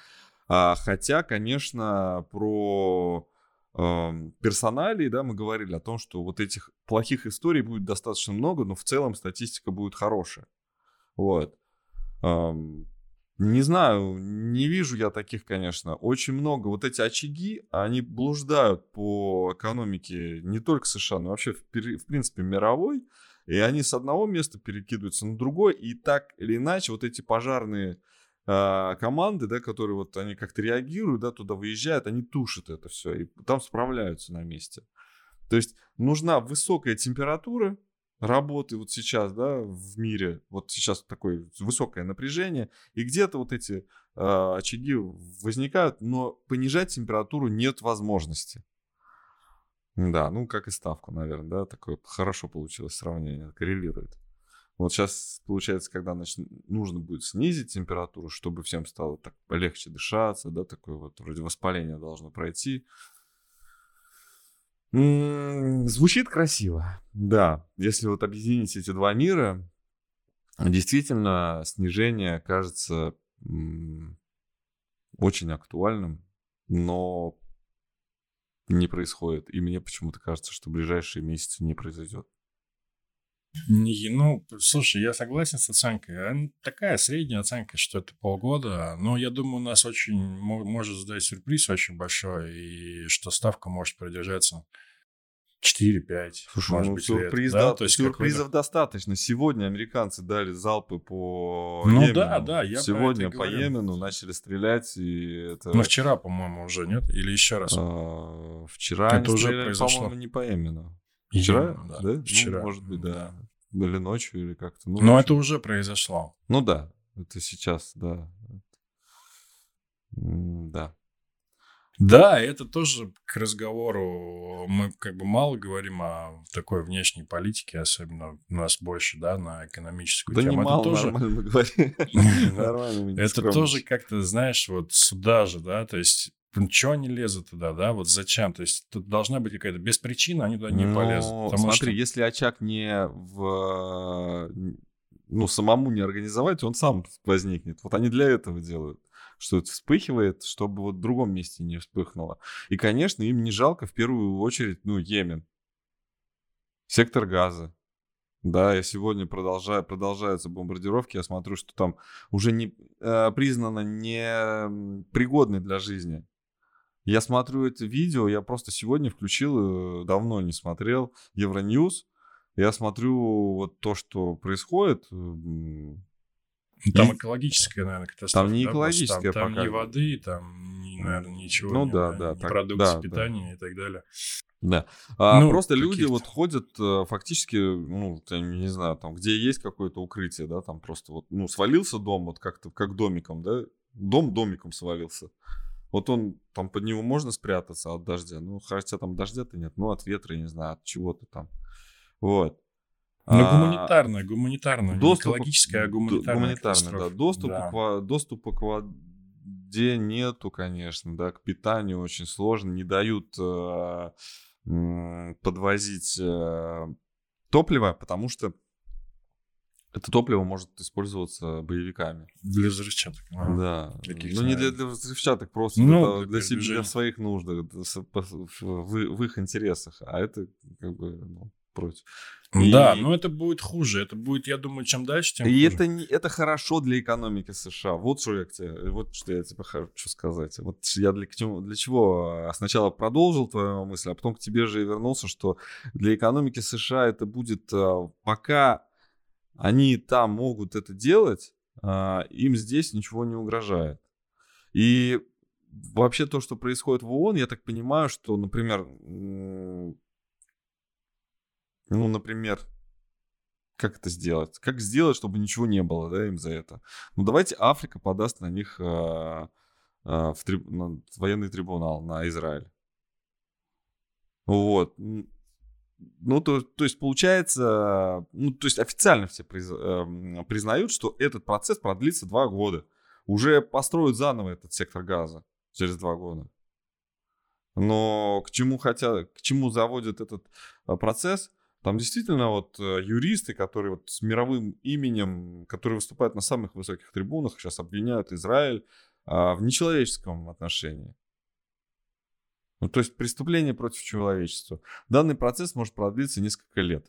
А, хотя, конечно, про э, персоналии, да, мы говорили о том, что вот этих плохих историй будет достаточно много, но в целом статистика будет хорошая. Вот. Эм, не знаю, не вижу я таких, конечно. Очень много. Вот эти очаги, они блуждают по экономике не только США, но вообще, в, в принципе, мировой. И они с одного места перекидываются на другое. И так или иначе, вот эти пожарные э, команды, да, которые вот они как-то реагируют, да, туда выезжают, они тушат это все. И там справляются на месте. То есть нужна высокая температура, работы вот сейчас, да, в мире, вот сейчас такое высокое напряжение, и где-то вот эти э, очаги возникают, но понижать температуру нет возможности. Да, ну как и ставку, наверное, да, такое хорошо получилось сравнение, коррелирует. Вот сейчас, получается, когда значит, нужно будет снизить температуру, чтобы всем стало так полегче дышаться, да, такое вот вроде воспаление должно пройти, Звучит красиво. Да, если вот объединить эти два мира, действительно снижение кажется очень актуальным, но не происходит. И мне почему-то кажется, что в ближайшие месяцы не произойдет. Ну, слушай, я согласен с оценкой. Такая средняя оценка, что это полгода. Но я думаю, у нас очень может сдать сюрприз очень большой, и что ставка может продержаться 4-5. Слушай, может ну, быть, сюрприз, да? да? То есть сюрпризов достаточно. Сегодня американцы дали залпы по Ну Йемену. да, да. Я Сегодня по говорю. Йемену начали стрелять. И это... Ну вчера, по-моему, уже нет? Или еще раз? А, вчера это уже стреляли, произошло. по-моему, не по Йемену. Вчера, да? да? Вчера. Ну, может быть, да. Или ночью, или как-то. Ну, Но это уже произошло. Ну да, это сейчас, да. Да. Да, это тоже к разговору. Мы как бы мало говорим о такой внешней политике, особенно у нас больше, да, на экономическую да тему. Не мало, тоже... нормально мы говорим. Это тоже как-то, знаешь, вот сюда же, да, то есть Чего они лезут туда, да? Вот зачем? То есть тут должна быть какая-то без причины, они туда не Но, полезут. Смотри, что... если очаг не в ну, самому не организовать, он сам возникнет. Вот они для этого делают что это вспыхивает, чтобы вот в другом месте не вспыхнуло. И, конечно, им не жалко в первую очередь, ну, Йемен. Сектор газа. Да, я сегодня продолжаю, продолжаются бомбардировки, я смотрю, что там уже не э, признано не пригодной для жизни. Я смотрю это видео, я просто сегодня включил, э, давно не смотрел, Евроньюз. Я смотрю вот то, что происходит, там и... экологическая, наверное, катастрофа. Там не экологическая да? Там, там ни воды, там, ни, наверное, ничего. Ну нет, да, да. Ни так, продукции да, питания да. и так далее. Да. А ну, просто люди вот ходят э, фактически, ну, я не знаю, там, где есть какое-то укрытие, да, там просто вот, ну, свалился дом, вот как-то, как домиком, да, дом домиком свалился. Вот он, там под него можно спрятаться от дождя, ну, хотя там дождя-то нет, ну, от ветра, я не знаю, от чего-то там. Вот. Ну, гуманитарная, гуманитарная, доступ, не экологическая, а гуманитарная. Гуманитарная, да. Доступ да. К, доступа к воде нету, конечно, да, к питанию очень сложно, не дают э, подвозить э, топливо, потому что это топливо может использоваться боевиками. Для взрывчаток. А, да. Ну, не для, для взрывчаток, просто ну, для, для, себя, для своих нужд, в, в их интересах. А это как бы ну, против. И... Да, но это будет хуже. Это будет, я думаю, чем дальше, тем И хуже. это, не, это хорошо для экономики США. Вот что я тебе, вот что я тебе хочу сказать. Вот я для, для чего сначала продолжил твою мысль, а потом к тебе же и вернулся, что для экономики США это будет, а, пока они там могут это делать, а, им здесь ничего не угрожает. И вообще то, что происходит в ООН, я так понимаю, что, например, ну, например, как это сделать? Как сделать, чтобы ничего не было, да, им за это? Ну, давайте Африка подаст на них э, э, в, триб... на военный трибунал, на Израиль. Вот. Ну, то, то есть, получается, ну, то есть, официально все приз, э, признают, что этот процесс продлится два года. Уже построят заново этот сектор газа через два года. Но к чему хотят, к чему заводят этот э, процесс – там действительно вот э, юристы, которые вот с мировым именем, которые выступают на самых высоких трибунах, сейчас обвиняют Израиль а, в нечеловеческом отношении. Ну, то есть преступление против человечества. Данный процесс может продлиться несколько лет.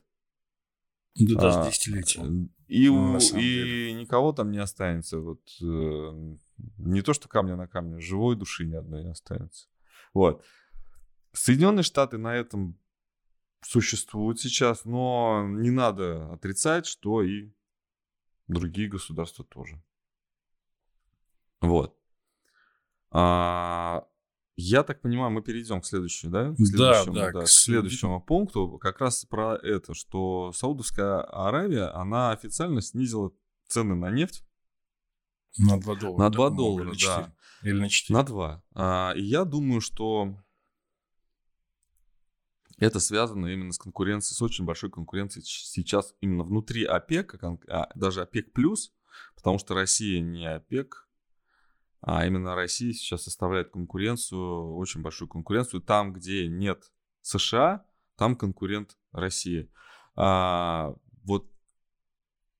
Да даже а, десятилетия. И, ну, и никого там не останется. Вот, э, не то, что камня на камне, живой души ни одной не останется. Вот. Соединенные Штаты на этом существует сейчас, но не надо отрицать, что и другие государства тоже. Вот. А, я так понимаю, мы перейдем к следующему, да? К следующему, да, да, да, к следующему пункту. Как раз про это, что Саудовская Аравия, она официально снизила цены на нефть. На 2 доллара. На 2 доллара, или да. Или на 4. На 2. А, и я думаю, что это связано именно с конкуренцией, с очень большой конкуренцией сейчас именно внутри ОПЕК, а даже ОПЕК плюс, потому что Россия не ОПЕК, а именно Россия сейчас составляет конкуренцию, очень большую конкуренцию. Там, где нет США, там конкурент России. А, вот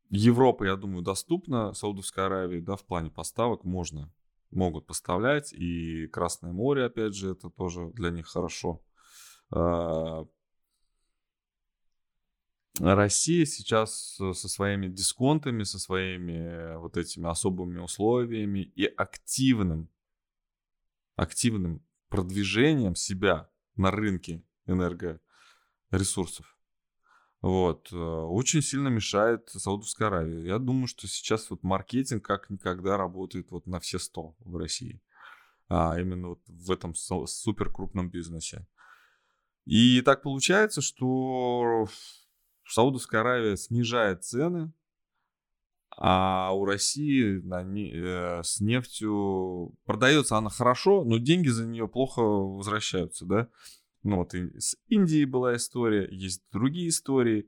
Европа, я думаю, доступна Саудовской Аравии, да, в плане поставок можно, могут поставлять. И Красное море, опять же, это тоже для них хорошо. А, Россия сейчас со своими дисконтами, со своими вот этими особыми условиями и активным, активным продвижением себя на рынке энергоресурсов, вот, э, очень сильно мешает Саудовской Аравии. Я думаю, что сейчас вот маркетинг как никогда работает вот на все сто в России. А именно вот в этом супер крупном бизнесе. И так получается, что Саудовская Аравия снижает цены, а у России на не, э, с нефтью продается она хорошо, но деньги за нее плохо возвращаются, да. Ну вот и с Индией была история, есть другие истории.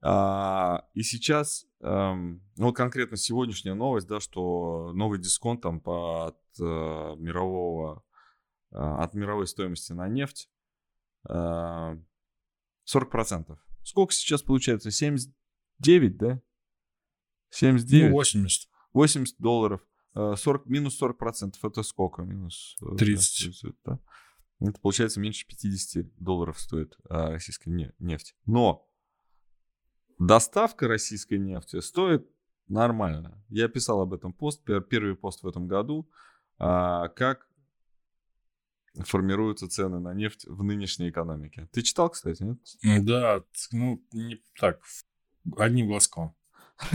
А, и сейчас, эм, ну вот конкретно сегодняшняя новость, да, что новый дисконт там от э, мирового от мировой стоимости на нефть 40%. Сколько сейчас получается? 79, да? 79? Ну, 80. 80 долларов. 40, минус 40 процентов. Это сколько? Минус 30. Да? Это получается меньше 50 долларов стоит российская нефть. Но доставка российской нефти стоит нормально. Я писал об этом пост, первый пост в этом году, а, как формируются цены на нефть в нынешней экономике. Ты читал, кстати, нет? Да, ну, не так, одним глазком.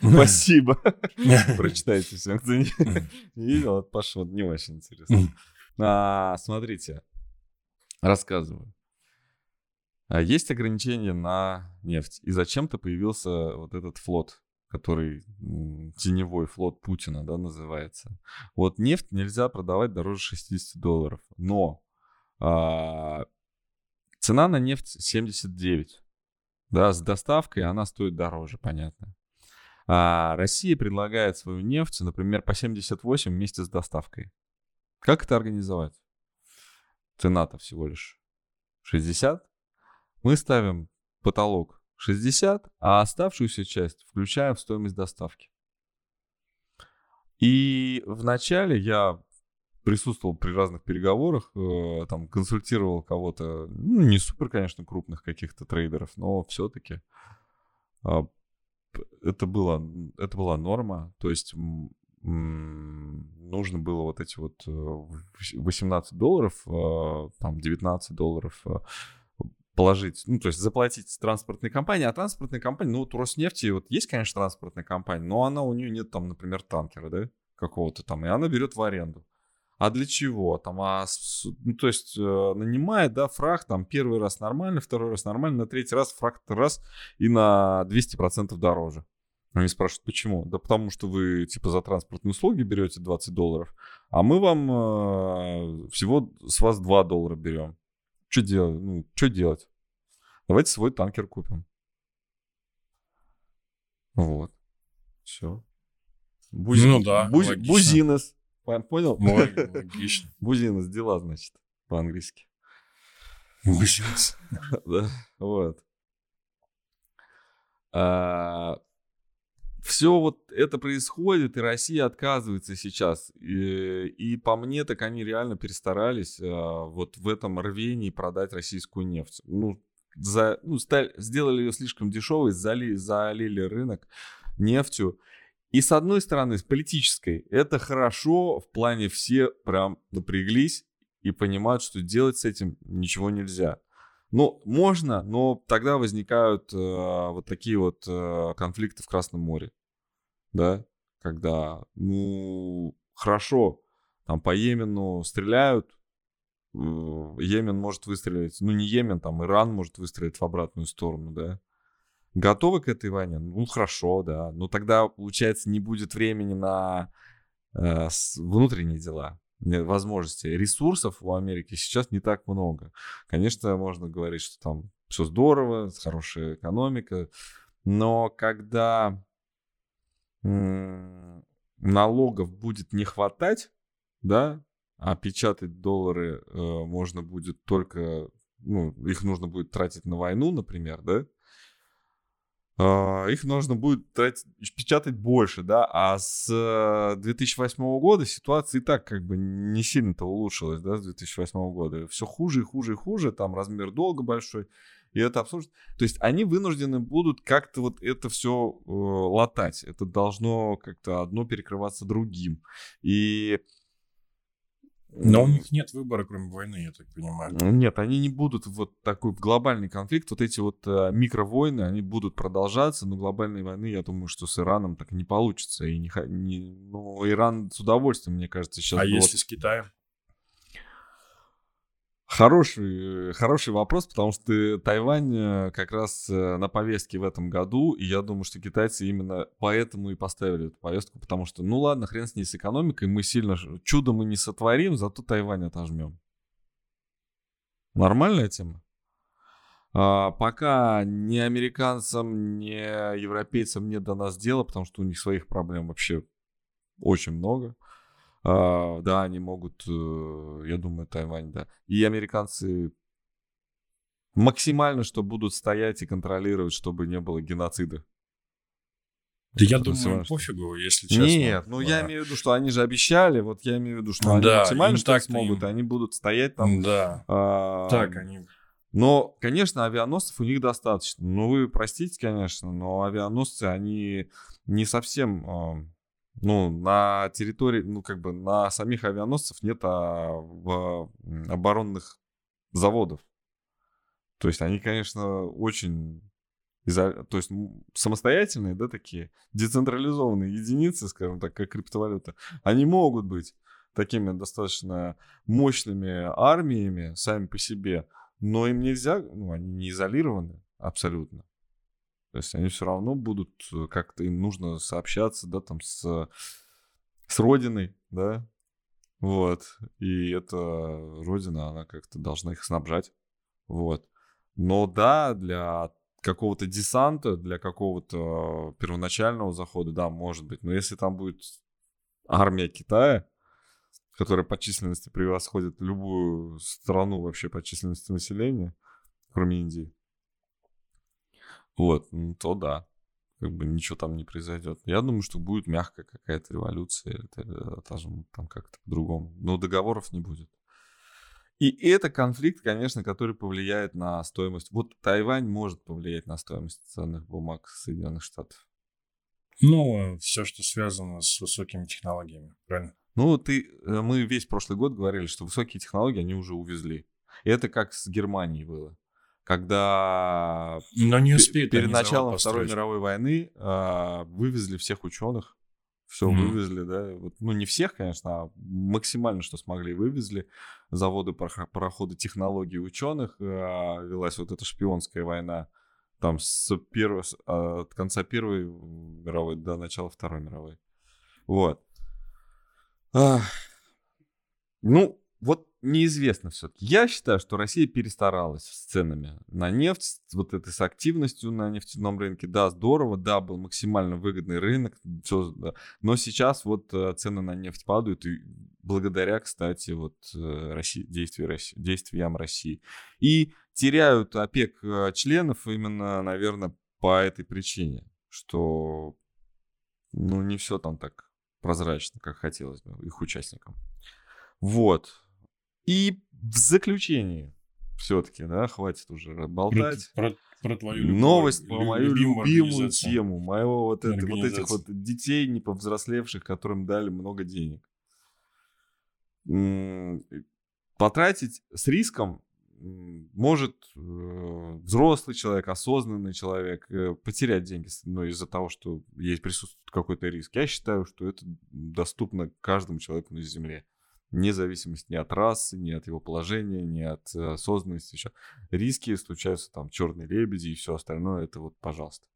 Спасибо. Прочитайте все, кто не видел, это пошел, не очень интересно. А, смотрите, рассказываю. А есть ограничения на нефть. И зачем-то появился вот этот флот, который теневой флот Путина, да, называется. Вот нефть нельзя продавать дороже 60 долларов. Но а, цена на нефть 79. Да, с доставкой она стоит дороже, понятно. А Россия предлагает свою нефть, например, по 78 вместе с доставкой. Как это организовать? Цена-то всего лишь 60 мы ставим потолок 60, а оставшуюся часть включаем в стоимость доставки. И вначале я присутствовал при разных переговорах, э, там консультировал кого-то, ну, не супер, конечно, крупных каких-то трейдеров, но все-таки э, а, это, было, это была норма, то есть нужно было вот эти вот 18 э, долларов, э, там 19 долларов э, положить, ну, то есть заплатить транспортной компании, а транспортная компания, ну, вот Роснефти вот есть, конечно, транспортная компания, но она у нее нет там, например, танкера, да, какого-то там, и она берет в аренду. А для чего? Там, а, ну, то есть э, нанимает, да, фраг, там, первый раз нормально, второй раз нормально, на третий раз фраг раз и на 200% дороже. Они спрашивают, почему? Да потому что вы, типа, за транспортные услуги берете 20 долларов, а мы вам э, всего с вас 2 доллара берем. Что делать? Ну, что делать? Давайте свой танкер купим. Вот. Все. Бузи... Ну да. Бузи... Бузинес. Понял? Логично. Бузинес. Дела, значит, по-английски. Бузинес. Да, вот. А, все вот это происходит, и Россия отказывается сейчас. И, и по мне, так они реально перестарались а, вот в этом рвении продать российскую нефть. Ну, за, ну, стали, сделали ее слишком дешевой, зали, залили рынок нефтью. И с одной стороны, с политической, это хорошо, в плане все прям напряглись и понимают, что делать с этим ничего нельзя. Ну, можно, но тогда возникают э, вот такие вот э, конфликты в Красном море, да, когда, ну, хорошо, там по Йемену стреляют, э, Йемен может выстрелить, ну, не Йемен, там Иран может выстрелить в обратную сторону, да. Готовы к этой войне? Ну, хорошо, да. Но тогда, получается, не будет времени на э, внутренние дела возможности. Ресурсов у Америки сейчас не так много. Конечно, можно говорить, что там все здорово, хорошая экономика, но когда налогов будет не хватать, да, а печатать доллары э, можно будет только, ну, их нужно будет тратить на войну, например, да, их нужно будет тратить, печатать больше, да, а с 2008 э, года ситуация и так как бы не сильно-то улучшилась, да, с 2008 года. Все хуже и хуже и хуже, там размер долга большой, и это обслуживать. То есть они вынуждены будут как-то вот это все э, латать. Это должно как-то одно перекрываться другим. И но у них нет выбора, кроме войны, я так понимаю. Нет, они не будут вот такой глобальный конфликт, вот эти вот э, микровойны, они будут продолжаться, но глобальной войны, я думаю, что с Ираном так не получится. И не, не, ну, Иран с удовольствием, мне кажется, сейчас... А вот... если с Китаем? Хороший, хороший вопрос, потому что Тайвань э, как раз э, на повестке в этом году, и я думаю, что китайцы именно поэтому и поставили эту повестку, потому что, ну ладно, хрен с ней с экономикой, мы сильно, чудо мы не сотворим, зато Тайвань отожмем. Нормальная тема? А, пока ни американцам, ни европейцам нет до нас дела, потому что у них своих проблем вообще очень много. А, да, они могут, э, я думаю, Тайвань, да. И американцы максимально, что будут стоять и контролировать, чтобы не было геноцида. Да я думаю, пофигу, если честно. Нет, ну я имею в виду, что они же обещали, вот я имею в виду, что они Да, максимально им что смогут, им. они будут стоять там. Да. а, Так, они... Но, конечно, авианосцев у них достаточно. Ну, вы простите, конечно, но авианосцы, они не совсем, а, ну, на территории, ну, как бы на самих авианосцев нет а, в оборонных заводов. То есть они, конечно, очень то есть самостоятельные, да, такие децентрализованные единицы, скажем так, как криптовалюта, они могут быть такими достаточно мощными армиями сами по себе, но им нельзя, ну, они не изолированы абсолютно. То есть они все равно будут э, как-то, им нужно сообщаться, да, там с, с родиной, да, вот. И эта родина, она как-то должна их снабжать, вот. Но да, для какого-то десанта, для какого-то первоначального захода, да, может быть. Но если там будет армия Китая, которая по численности превосходит любую страну вообще по численности населения, кроме Индии, вот, ну, то да, как бы ничего там не произойдет. Я думаю, что будет мягкая какая-то революция, та- даже там как-то по-другому. Но договоров не будет. И это конфликт, конечно, который повлияет на стоимость. Вот Тайвань может повлиять на стоимость ценных бумаг Соединенных Штатов. Ну, все, что связано с высокими технологиями, правильно? Ну, ты, э, мы весь прошлый год говорили, что высокие технологии они уже увезли. И это как с Германией было. Когда Но не пе- успеют перед началом Второй мировой войны а, вывезли всех ученых. Все Мгм. вывезли, да. Вот, ну, не всех, конечно, а максимально, что смогли, вывезли. Заводы, парохо- пароходы, технологии ученых. а, велась вот эта шпионская война. Там с первого, с- а, от конца Первой мировой до начала Второй мировой. Вот. Ах. Ну, неизвестно все-таки. Я считаю, что Россия перестаралась с ценами на нефть, вот этой с активностью на нефтяном рынке. Да, здорово, да, был максимально выгодный рынок, всё, да. но сейчас вот э, цены на нефть падают, и благодаря, кстати, вот э, России, действий России, действиям России. И теряют ОПЕК э, членов именно, наверное, по этой причине, что ну, не все там так прозрачно, как хотелось бы их участникам. Вот. И в заключении все-таки, да, хватит уже Про, болтать. про- про твою любую- Новость про мою любимую тему, моего вот, это, вот этих вот детей, не повзрослевших, которым дали много денег. Потратить с риском может э, взрослый человек, осознанный человек э, потерять деньги, ну, из-за того, что есть присутствует какой-то риск. Я считаю, что это доступно каждому человеку на Земле. Вне зависимости ни от расы, ни от его положения, ни от э, осознанности. Еще. Риски случаются там черные лебеди и все остальное. Это вот, пожалуйста.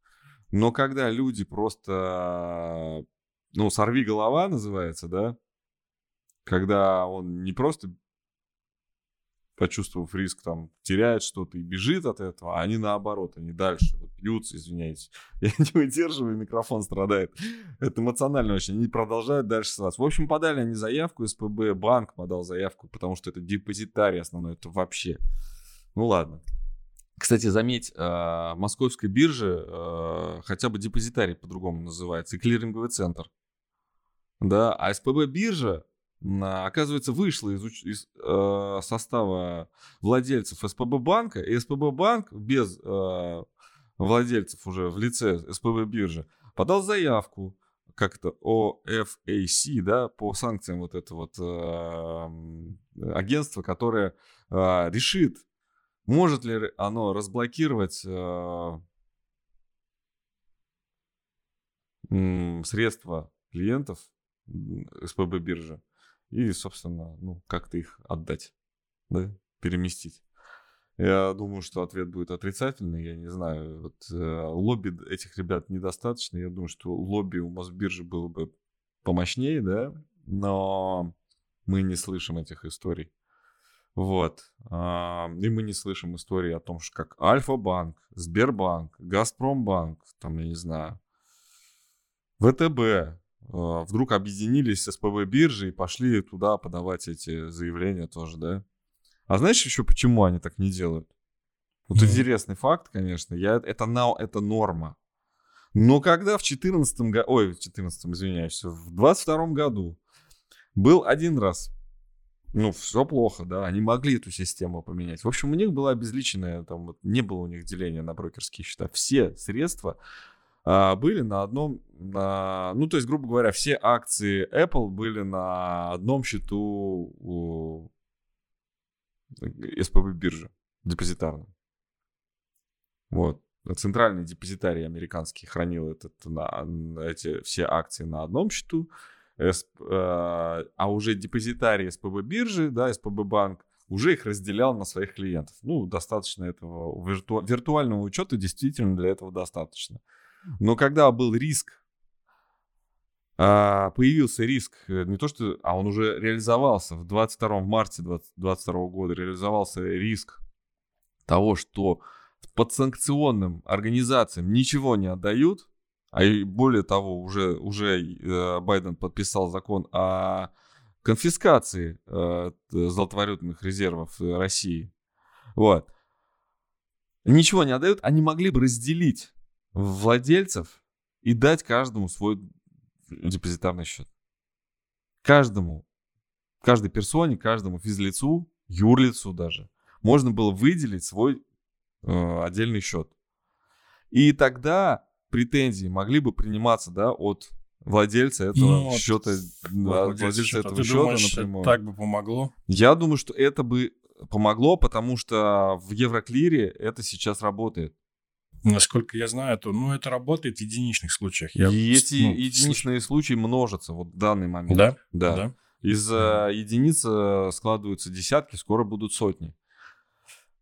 Но когда люди просто, ну, сорви голова называется, да, когда он не просто почувствовав риск, там, теряет что-то и бежит от этого, а они наоборот, они дальше вот бьются, извиняюсь. Я не выдерживаю, микрофон страдает. Это эмоционально очень. Они продолжают дальше ссылаться. В общем, подали они заявку, СПБ, банк подал заявку, потому что это депозитарий основной, это вообще. Ну ладно. Кстати, заметь, э, московской бирже э, хотя бы депозитарий по-другому называется, и клиринговый центр. Да, а СПБ биржа, оказывается, вышла из, из, э, состава владельцев СПБ банка, и СПБ банк без э, владельцев уже в лице СПБ биржи подал заявку как-то ОФАC, да, по санкциям вот это вот э, агентство, которое э, решит, может ли оно разблокировать э, средства клиентов СПБ биржи и, собственно, ну, как-то их отдать, да, переместить. Я думаю, что ответ будет отрицательный. Я не знаю, вот э, лобби этих ребят недостаточно. Я думаю, что лобби у Мосбиржи было бы помощнее, да, но мы не слышим этих историй. Вот. А, И мы не слышим истории о том, что как Альфа-банк, Сбербанк, Газпромбанк, там, я не знаю, ВТБ, вдруг объединились с СПБ биржи и пошли туда подавать эти заявления тоже, да. А знаешь еще почему они так не делают? Вот mm. интересный факт, конечно. Я, это, на, это норма. Но когда в 14 году, ой, в 14 извиняюсь, в 22 году был один раз, ну, все плохо, да, они могли эту систему поменять. В общем, у них была обезличенная, там, вот, не было у них деления на брокерские счета. Все средства а, были на одном, на, ну, то есть, грубо говоря, все акции Apple были на одном счету у СПБ биржи депозитарном. Вот. Центральный депозитарий американский хранил этот, на, эти все акции на одном счету, СП, э, а уже депозитарий СПБ биржи, да, СПБ банк, уже их разделял на своих клиентов. Ну, достаточно этого вирту, виртуального учета действительно для этого достаточно. Но когда был риск, а, появился риск, э, не то что, а он уже реализовался в 22 марте 2022 года, реализовался риск того, что подсанкционным организациям ничего не отдают, а и более того, уже, уже э, Байден подписал закон о конфискации э, золотовалютных резервов России. Вот. Ничего не отдают, они могли бы разделить владельцев и дать каждому свой депозитарный счет. Каждому, каждой персоне, каждому физлицу, юрлицу даже, можно было выделить свой э, отдельный счет. И тогда претензии могли бы приниматься, да, от владельца этого ну, счета, да, владельца счета. этого Ты счета думаешь, напрямую. Так бы помогло? Я думаю, что это бы помогло, потому что в Евроклире это сейчас работает. Насколько я знаю, то ну, это работает в единичных случаях. Я, и эти ну, единичные слыш... случаи множатся вот в данный момент. Да? Да. да. Из mm. единиц э, складываются десятки, скоро будут сотни.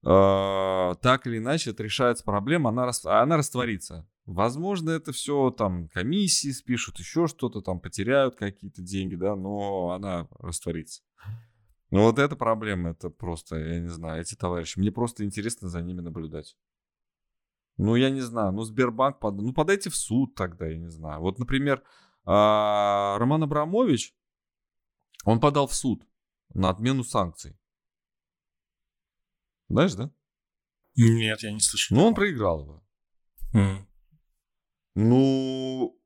Uh, так или иначе, это решается проблема, она, она растворится. Возможно, это все там комиссии спишут, еще что-то там потеряют какие-то деньги, да, но она растворится. Ну вот эта проблема, это просто, я не знаю, эти товарищи. Мне просто интересно за ними наблюдать. Ну, я не знаю, ну, Сбербанк, под... ну, подайте в суд тогда, я не знаю. Вот, например, а, Роман Абрамович, он подал в суд на отмену санкций. Знаешь, да? Нет, я не слышал. Ну, он проиграл его. Mm. Ну,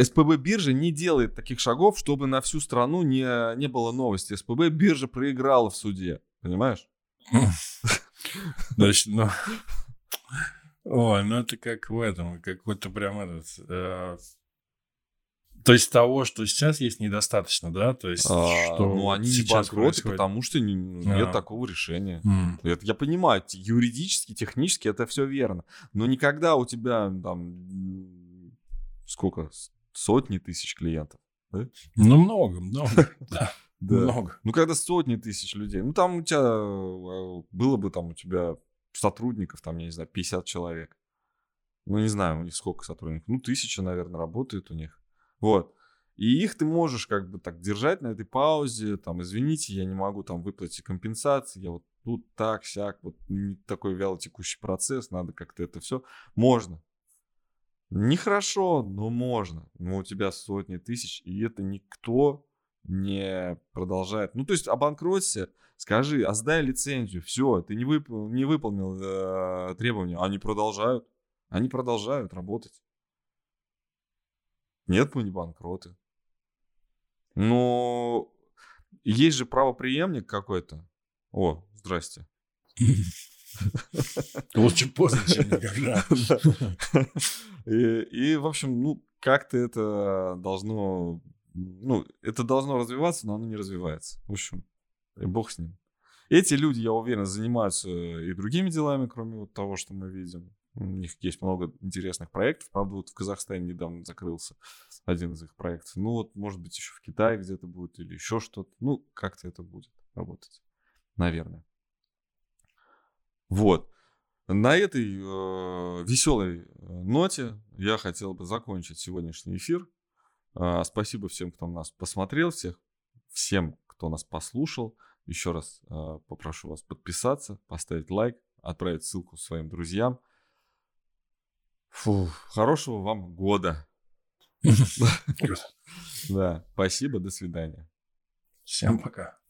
СПБ биржа не делает таких шагов, чтобы на всю страну не, не было новости. СПБ биржа проиграла в суде. Понимаешь? Значит, ну... Ой, ну это как в этом, какой-то прям этот... Э, то есть того, что сейчас есть, недостаточно, да? То есть, а, что ну, они не банкроты, происходит. потому что не, нет а. такого решения. Mm. Это, я понимаю, юридически, технически это все верно. Но никогда у тебя там сколько? Сотни тысяч клиентов. Да? Ну, много, много. Да. Да. Много. Ну, когда сотни тысяч людей. Ну, там у тебя э, было бы там у тебя сотрудников, там, я не знаю, 50 человек. Ну, не знаю, у них сколько сотрудников. Ну, тысяча, наверное, работает у них. Вот. И их ты можешь как бы так держать на этой паузе, там, извините, я не могу там выплатить компенсации, я вот тут так, сяк, вот такой вялотекущий процесс, надо как-то это все. Можно. Нехорошо, но можно. Но у тебя сотни тысяч, и это никто не продолжает. Ну, то есть обанкроться, скажи, а сдай лицензию, все, ты не, вып... не выполнил э, требования, они продолжают, они продолжают работать. Нет, мы не банкроты. Но есть же правоприемник какой-то. О, здрасте. Лучше поздно, чем никогда. И, в общем, ну, как-то это должно ну, это должно развиваться, но оно не развивается. В общем, бог с ним. Эти люди, я уверен, занимаются и другими делами, кроме вот того, что мы видим. У них есть много интересных проектов. Правда, вот в Казахстане недавно закрылся один из их проектов. Ну вот, может быть, еще в Китае где-то будет или еще что-то. Ну, как-то это будет работать. Наверное. Вот. На этой э, веселой э, ноте я хотел бы закончить сегодняшний эфир. А, спасибо всем, кто нас посмотрел, всех, всем, кто нас послушал. Еще раз а, попрошу вас подписаться, поставить лайк, отправить ссылку своим друзьям. Фу, хорошего вам года. Да, спасибо, до свидания. Всем пока.